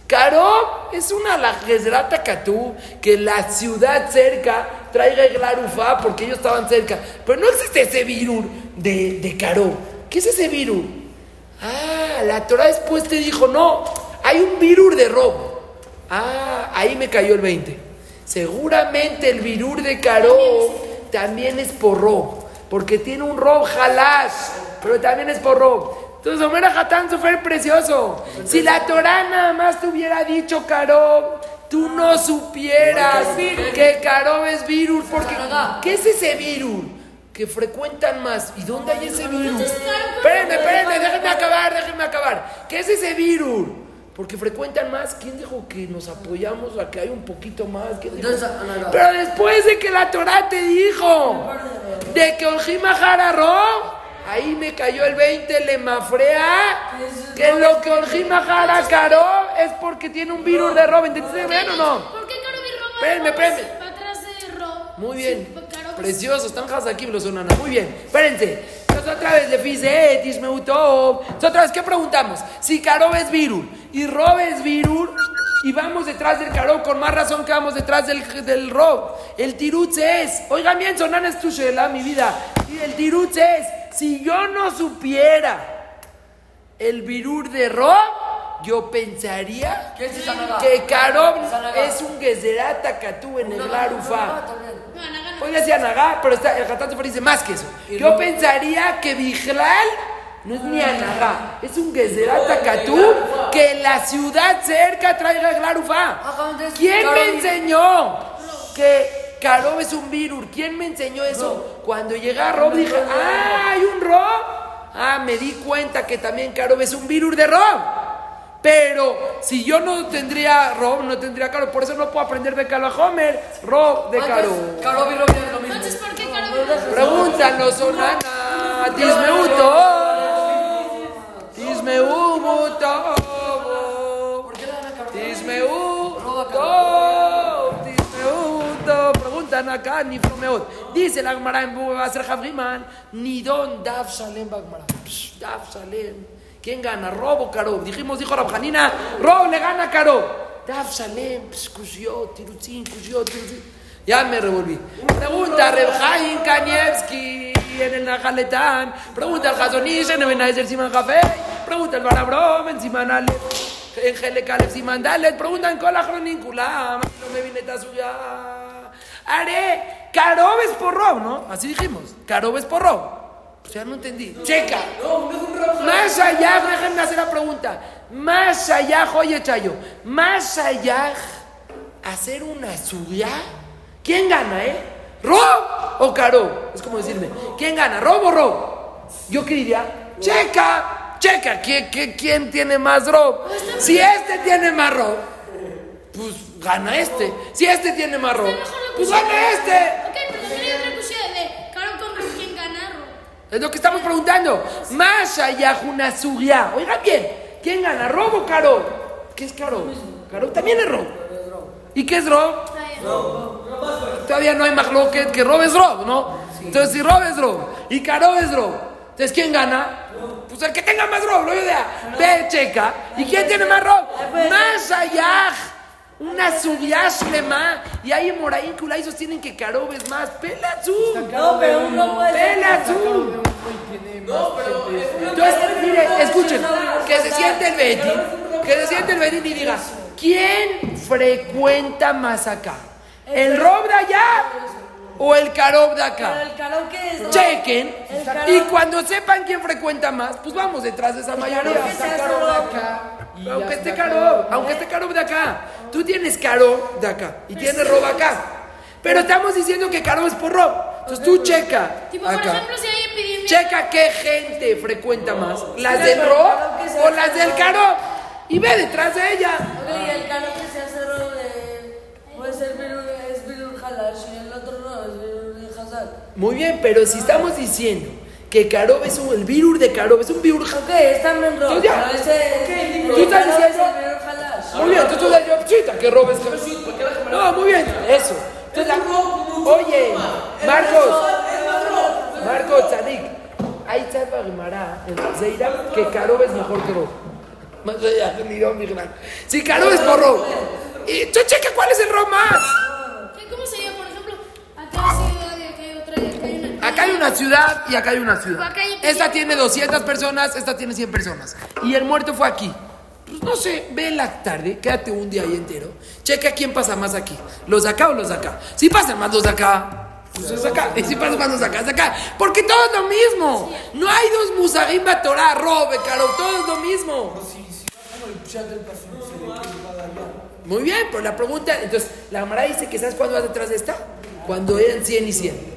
Caro es una la Gezrata Katú que la ciudad cerca traiga el Glarufa porque ellos estaban cerca. Pero no existe ese virus de, de Caro. ¿Qué es ese virus? Ah, la Torah después te dijo, no, hay un virus de robo. Ah, ahí me cayó el 20. Seguramente el virur de Caro también es por rob, porque tiene un rob halash, pero también es por rob. Entonces, Omer Hatán fue precioso. Si la Torah nada más te hubiera dicho Caro, tú no supieras que Caro es virus, porque ¿qué es ese virus? Que frecuentan más. ¿Y dónde hay ese virus? Espérenme, espérenme, déjenme acabar, déjenme acabar. ¿Qué es ese virus? Porque frecuentan más. ¿Quién dijo que nos apoyamos a que hay un poquito más? No. Pero después de que la Torah te dijo de que Ojima Jararro, ahí me cayó el 20, le mafrea que lo que Ojima Jaracaro es porque tiene un virus de robo. ¿Entendiste bien o no? ¿Por qué Caro y Rob Espérenme, espérenme. Muy bien. Pues, Precioso, están aquí los sonana. Muy bien. Espérense. Entonces otra vez le fice, dismeutó. Entonces otra vez, ¿qué preguntamos? Si Caro es virul y Rob es virul y vamos detrás del Caro, con más razón que vamos detrás del, del Rob. El tirutz es, oigan bien, sonana es tu shela, mi vida. Y el tirutz es, si yo no supiera el virul de Rob, yo pensaría ¿Qué es esa naga? que naga. es un gezerata catú en el Larufa. también. me van a ganar. Hoy decía Nagá, pero está, el Hatán Sofer dice más que eso. Yo pensaría que Bijlal no es ni Anagá, es un Gezerat Akatú que en la ciudad cerca traiga el Glarufa. ¿Quién me enseñó que Karob es un virus? ¿Quién me enseñó eso? Cuando llegué a Rob dije, ah, hay un Rob. Ah, me di cuenta que también Karob es un virus de Rob. Pero si yo no tendría Rob, no tendría Caro. Por eso no puedo aprender de Caro a Homer. Rob de Caro. Caro y Rob es lo mismo. Entonces, ¿por qué Caro y Rob? Pregúntanos, Sonana. Tismeu todo. Acá, ni Fromeot. Dice la Gemara en Bube Baser Javriman. Ni don Daf Shalem Bagmara. Daf Shalem. ¿Quién gana? Rob o. Dijimos, dijo Rabjanina. Rob le gana a Karob. Daf Shalem. Kushio, Tirutzin, Kushio, Tirutzin. Ya me revolví. Pregunta Reb Kanievski. En el Najaletán. Pregunta al Hazonish en Ebenezer Siman Jafé. Pregunta al Barabrom en Siman Ale. En Gelekalev Siman Dalet. Preguntan con la Jroníncula. No me vine a. Haré. Carob es por Rob, ¿no? Así dijimos. Carob es por Rob. Pues ya no entendí. Checa. Más allá, déjenme hacer la pregunta. Más allá, oye Chayo. Más allá, hacer una suya. ¿Quién gana, eh? ¿Rob o Caro? Es como decirme, ¿quién gana? ¿Rob o Rob? Yo qué diría, checa, checa, ¿quién, quién, quién tiene más Rob? Si este tiene más Rob, pues gana este. Si este tiene más Rob, pues gana este. Ok, pero también hay otra cuestión de Caro con ¿quién gana? Rob? Es lo que estamos preguntando. Una suya. Oigan bien, ¿quién gana? ¿Rob o Caro? ¿Qué es Caro? Caro también es Rob. ¿Y qué es Rob? Todavía no hay más que, que Rob es Rob, ¿no? Entonces, si Rob es Rob y Caro es Rob, entonces ¿quién gana? Pues el que tenga más Rob, lo idea. Ve, checa. ¿Y quién tiene más Rob? Más allá. Una subiashlema. Y ahí en Moraín, Kulay sostienen que Caro es más. Pela tú. No, pero uno puede ser. Pela tú. Entonces, mire, escuchen, que se siente el Betty, que se siente el Betty y diga, ¿quién frecuenta más acá? ¿El Rob de allá o el Carob de Pero acá? es. Chequen y cuando sepan quién frecuenta más, pues vamos detrás de esa mayoría. se hace rock. Aunque esté Carob, aunque esté Carob de acá. Tú tienes Carob de acá y tienes Rob acá. Pero estamos diciendo que Carob es por Rob. Entonces tú checa Tipo, por acá. ejemplo, si hay epidemia. Checa qué gente frecuenta más, las del Rob o las del Caro. Y ve detrás de ella. Ok, y el karaoke se hace rock de. Puede ser es Birul Halash y el otro no, es Birul Hazard. Muy bien, pero si estamos diciendo que Carob es un, el virus de Carob es un virus. Ok, es también rock. Tú ya. Pero ese. Tú estás diciendo- es. Muy bien, entonces tú das yo, chita, que robes. No, muy bien, eso. Entonces, la- oye, Marcos, Marcos, Tzadik, hay tzadba Gemara en Zeira que Carob es mejor que Rob. Más allá, ni Dios, mi gran. Si Carob es por Rob, y tú checa cuál es el Rob más. ¿Qué- ¿Cómo sería, por ejemplo, acá acá hay una. Ciudad y acá hay una ciudad. Esta tiene 200 personas, esta tiene 100 personas. Y el muerto fue aquí. Pues no sé, ve la tarde, quédate un día ahí entero. Checa quién pasa más aquí. ¿Los de acá o los de acá? Si pasan más los de acá, pues es acá. Y si pasan más los de acá, es acá. Porque todo es lo mismo. No hay dos Musarim Torah, Robe, Caro, todo es lo mismo. Muy bien, pero la pregunta, entonces, la Gemara dice que ¿sabes cuándo vas detrás de esta? Cuando eran 100 y 100.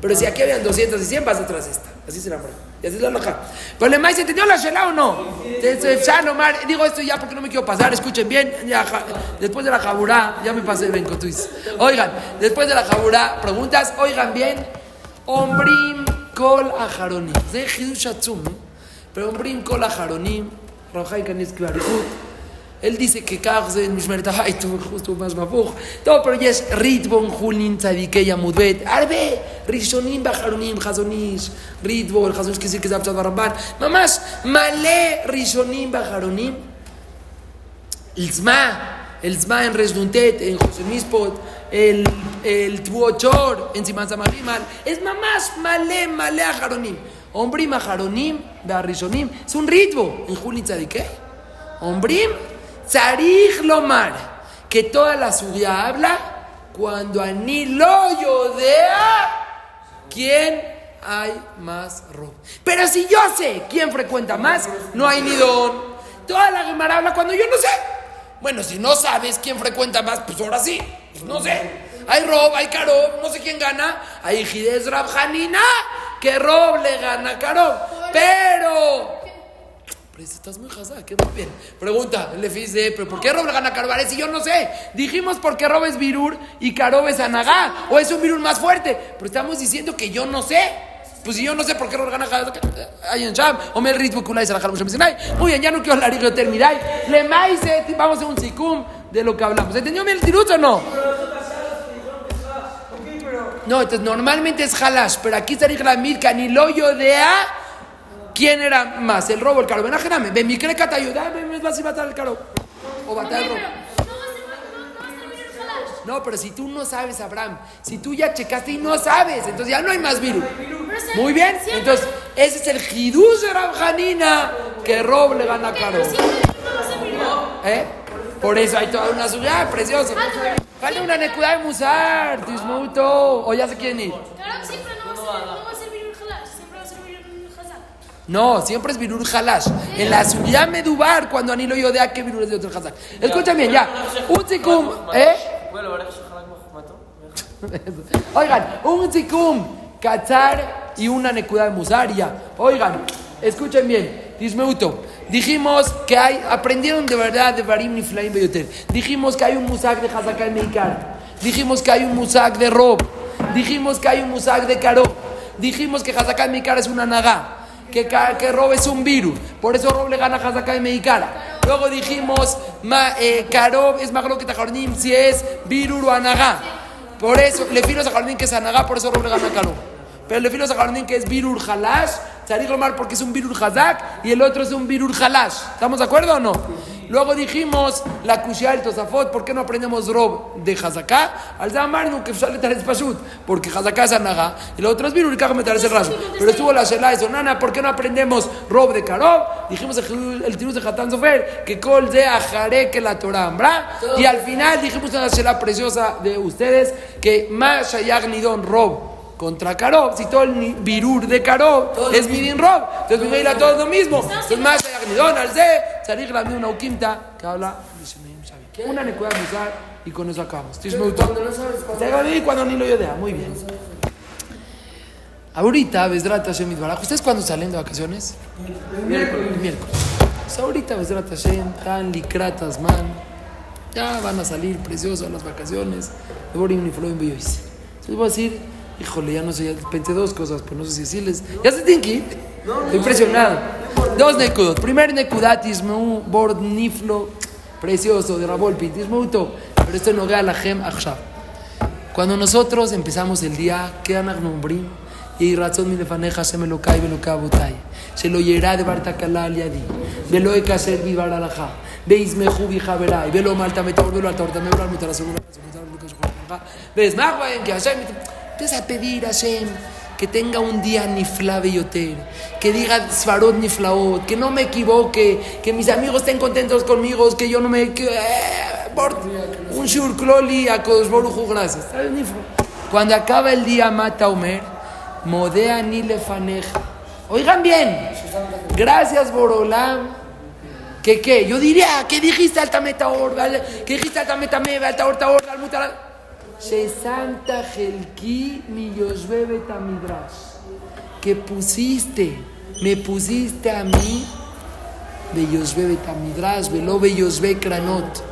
Pero si aquí habían 200 y 100, vas detrás de esta. Así será, amor. Y así es la laja. Pero ¿se entendió la shela o no? Digo esto ya porque no me quiero pasar. Escuchen bien. después de la jaburá, ya me pasé, ven con Oigan, después de la jaburá, preguntas. Oigan bien. Ombrim kol ajaronim. De ¿eh? Pero ombrim kol ajaronim. Rojai kanis klarikut. Él dice que Kagzen, Mishmeret Haitu, justo más mafuj. No, pero ya es Ritbon, Julin, Tzadikei, Amudbet, Arbe, Rishonim, Bajaronim, Hazonish, Ritbo, el Hazonish que dice que es Abchad Barambar. Mamás, Malé, Rishonim, Bajaronim, el Zma, el Zma en Resduntet, en José Mispot, el, el Tuochor, en Simán Samarimal. Es mamás, Malé, Malé, Jaronim. Ombrim, Jaronim, Barrishonim. Es un ritmo. En Julin, Tzadikei. Ombrim, Tzarich Lomar, que toda la subida habla cuando Ani lo yodea, ¿quién hay más robo? Pero si yo sé quién frecuenta más, no hay ni don. Toda la Gemara habla cuando yo no sé. Bueno, si no sabes quién frecuenta más, pues ahora sí. Pues no sé. Hay Rob, hay Carob, no sé quién gana. Hay Gides Rab Hanina, que Rob le gana a. Pero. Pero estás muy jasada, que muy bien. Pregunta, le dice, ¿pero por qué Rob gana a Carob? Si yo no sé. Dijimos porque Rob es Virur y Carob es Anagá. O es un Virur más fuerte. Pero estamos diciendo que yo no sé. Pues si yo no sé por qué Rob gana a Hay en Sham. O me ritmo que se la. Muy bien, ya no quiero hablar y terminar. Le maíce, vamos a un sicum de lo que hablamos. ¿Entendió bien el tirut o no? No, entonces normalmente es halash, pero aquí está la milka, ni lo yodea. ¿Quién era más? ¿El robo o el caro? Ven a Jerame, ven mi cata ayuda, ven, vas a matar el caro. O matar el robo. pero no pero si tú no sabes, Abraham, si tú ya checaste y no sabes, entonces ya no hay más virus. Pero Muy bien, entonces ese es el Hidush de Rabjanina que Rob le gana a Caro. Pero. ¿Eh? Por eso hay toda una ciudad preciosa. Falta una necudad de Musar, Tismuto. O ya se quieren ir. Claro, va a ser, no va a ser virus jalash, siempre va a ser virus hazak. No, siempre es Virur Halash. En la ciudad Medubar, cuando Anilo Yodea que Virur es de otro Hazak. Escuchen bien, ya. Un ticum, ¿eh? Oigan, un ticum, Katzar y una nekuda de Musaria. Oigan, escuchen bien. Dismeuto. Dijimos que hay, aprendieron de verdad de Barim Niflaim Beyoter. Dijimos que hay un musak de Hazakai Meikar. Dijimos que hay un musak de Rob. Dijimos que hay un musak de Karo. Dijimos que Hazakai Meikar es una naga. Que, que es un virus. Por eso Rob le gana a Hazakai Meikara. Luego dijimos, ma, eh, Karob es Maglo que Tajarnim si es virus o anaga. Por eso, le filo a Jardín que es anaga, por eso Rob le gana Karob. Pero le filo a Jardín que es virur halash, Tzarik lomar porque es un virur hazak y el otro es un virur halash. ¿Estamos de acuerdo o no? Luego dijimos la kushia del Tosafot, ¿por qué no aprendemos Rob de Hazaká? Al Zamarnu que sale Tares Pashut, porque Hazaká es anaga y el otro es Kaga Tares el raso. Pero estuvo la Shela de Sonana, ¿por qué no aprendemos Rob de Karob? Dijimos el, el tirus de Hatán Sofer, que Kol de Ajare que la Torah, ¿verdad? Y al final dijimos una Shela preciosa de ustedes, que más Shayag Nidon Rob contra Karob, si todo el ni- virur de Karob es Midin Rob, entonces me ir a todo lo mismo. Entonces más Shayag al Z, Sarig la una Ukimta, que habla. Una nekuda Musar y con eso acabamos. Tishmeuto. Y cuando ni lo yodea, muy bien. Ahorita, Besdrat Hashem Itbaraj, ¿ustedes cuándo salen de vacaciones? Miércoles. Miércoles. Pues ahorita, Besdrat Hashem, tan licratas, man. Ya van a salir preciosos las vacaciones. De Borim y Floim Beyois. Entonces voy a decir, híjole, ya no sé, ya pensé dos cosas, pero no sé si decirles. ¿Ya se tienen? Estoy impresionado. Dos nekudot. Primer Bord Niflo, precioso, de Rabolpi. Pero esto no la Gem Achshav. Cuando nosotros empezamos el día, ¿qué? Y razón mi se me lo cae, me lo cae. Se lo yerá de Bartakala al yadi. Velo e kaser vi bar alaja. Veis me jubi javerai. Velo malta metor, velo al torta, me segura. Ves, magbaen que Hashem. Empieza a pedir a Hashem que tenga un día nifla yoter, que diga svarot niflaot, que no me equivoque, que mis amigos estén contentos conmigo, que yo no me... Que, eh, por- un shur kloli a Hu, gracias. Cuando acaba el día mata Omer, modea ni lefaneja. Oigan bien, gracias Borolam. ¿Qué qué? Yo diría, ¿qué dijiste alta metaor? ¿Qué dijiste alta metamebe, alta horta or, al She Santa Helki mi Betamidrash, que pusiste, me pusiste a mí, Beyosbe Betamidrash, Velo Beyosbe Kranot,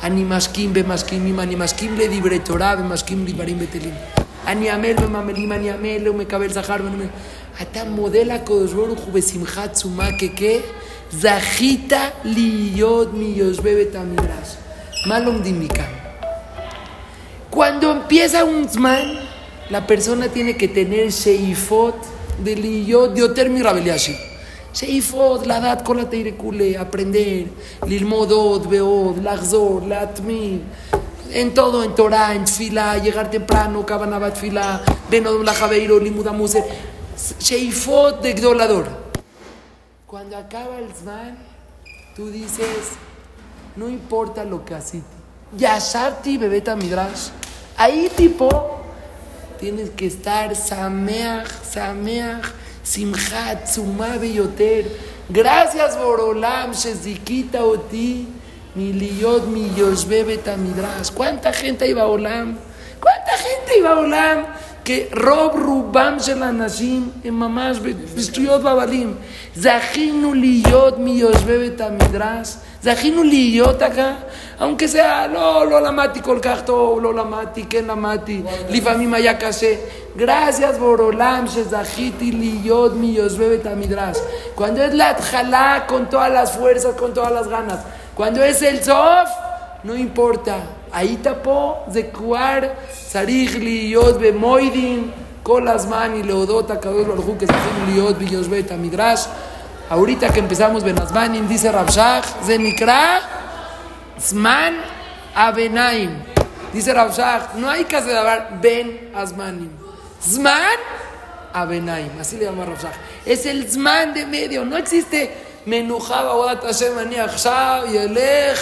Animaskim Bemaskim Ima, Animaskim Le Dibre Torah, Bemaskim Libarim Betelim, Aniamel Bemamelim, Aniamel, Umekabel Zahar, Ata modela Kodosboru Jubesimhat Sumake que Zahita Liyod mi Yosbe Betamidrash, Malom Dimikan. Cuando empieza un zman, la persona tiene que tener sheifot de liyot de oter mi rabeliashi. Sheifot, la dat con la teirekule, aprender, lilmodot, beod, lachzor, latmir, en todo, en Torah, en tfila, llegar temprano, kabanabat tfila, benodom la javeiro, limudamuse, sheifot de gdolador. Cuando acaba el zman, tú dices, no importa lo que hiciste. Yasharti Bebeta Midrash. Ahí, tipo, tienes que estar Sameach, Sameach, Simchat, Sumá, Belloter. Gracias, Borolam, Shezikita, Oti, Miliot, Millos, Bebeta Midrash. ¿Cuánta gente iba a Olam? ¿Cuánta gente iba a Olam? que Rob Rubam Shelanashim, en mamás, Bistuyot Babalim, Zahinu Liyot Miyosbebet Amidras, זכינו להיות acá, aunque sea, לא, לא למדתי כל כך טוב, לא למדתי, כן למדתי, לפעמים היה קשה. gracias בעולם שזכיתי להיות מיושבי בית המדרש. Cuando es la התחלה, con todas las fuerzas, con todas las ganas. Cuando es el sof, no importa. ahí tapó de cuar sarich liot bemoidin כל הזמן היא להודות הקדוש ברוך הוא כזכינו להיות ביושבי בית המדרש. Ahorita que empezamos Benazmanim, dice Rabshach, Zenikra, Zman Abenaim. Dice Rabshach, no hay que hablar Ben Azmanim. Zman Abenaim, así le llama Rabshach. Es el Zman de medio, no existe Menujaba Wadat Hashem Ani Achshav, Yelech,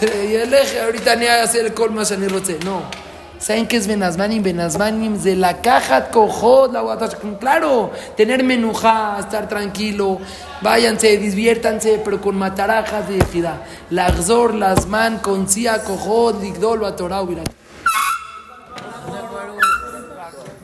Yelech, ahorita ni hacer el Kol Mashanirotze, no. ¿Saben qué es Benazmanim? Benazmanim de la caja cojot, la. Claro, tener menujá, estar tranquilo, váyanse, diviértanse, pero con matarajas de equidad. Lagzor, Lazman, Koncia, Cojot, Ligdol, Ubirat.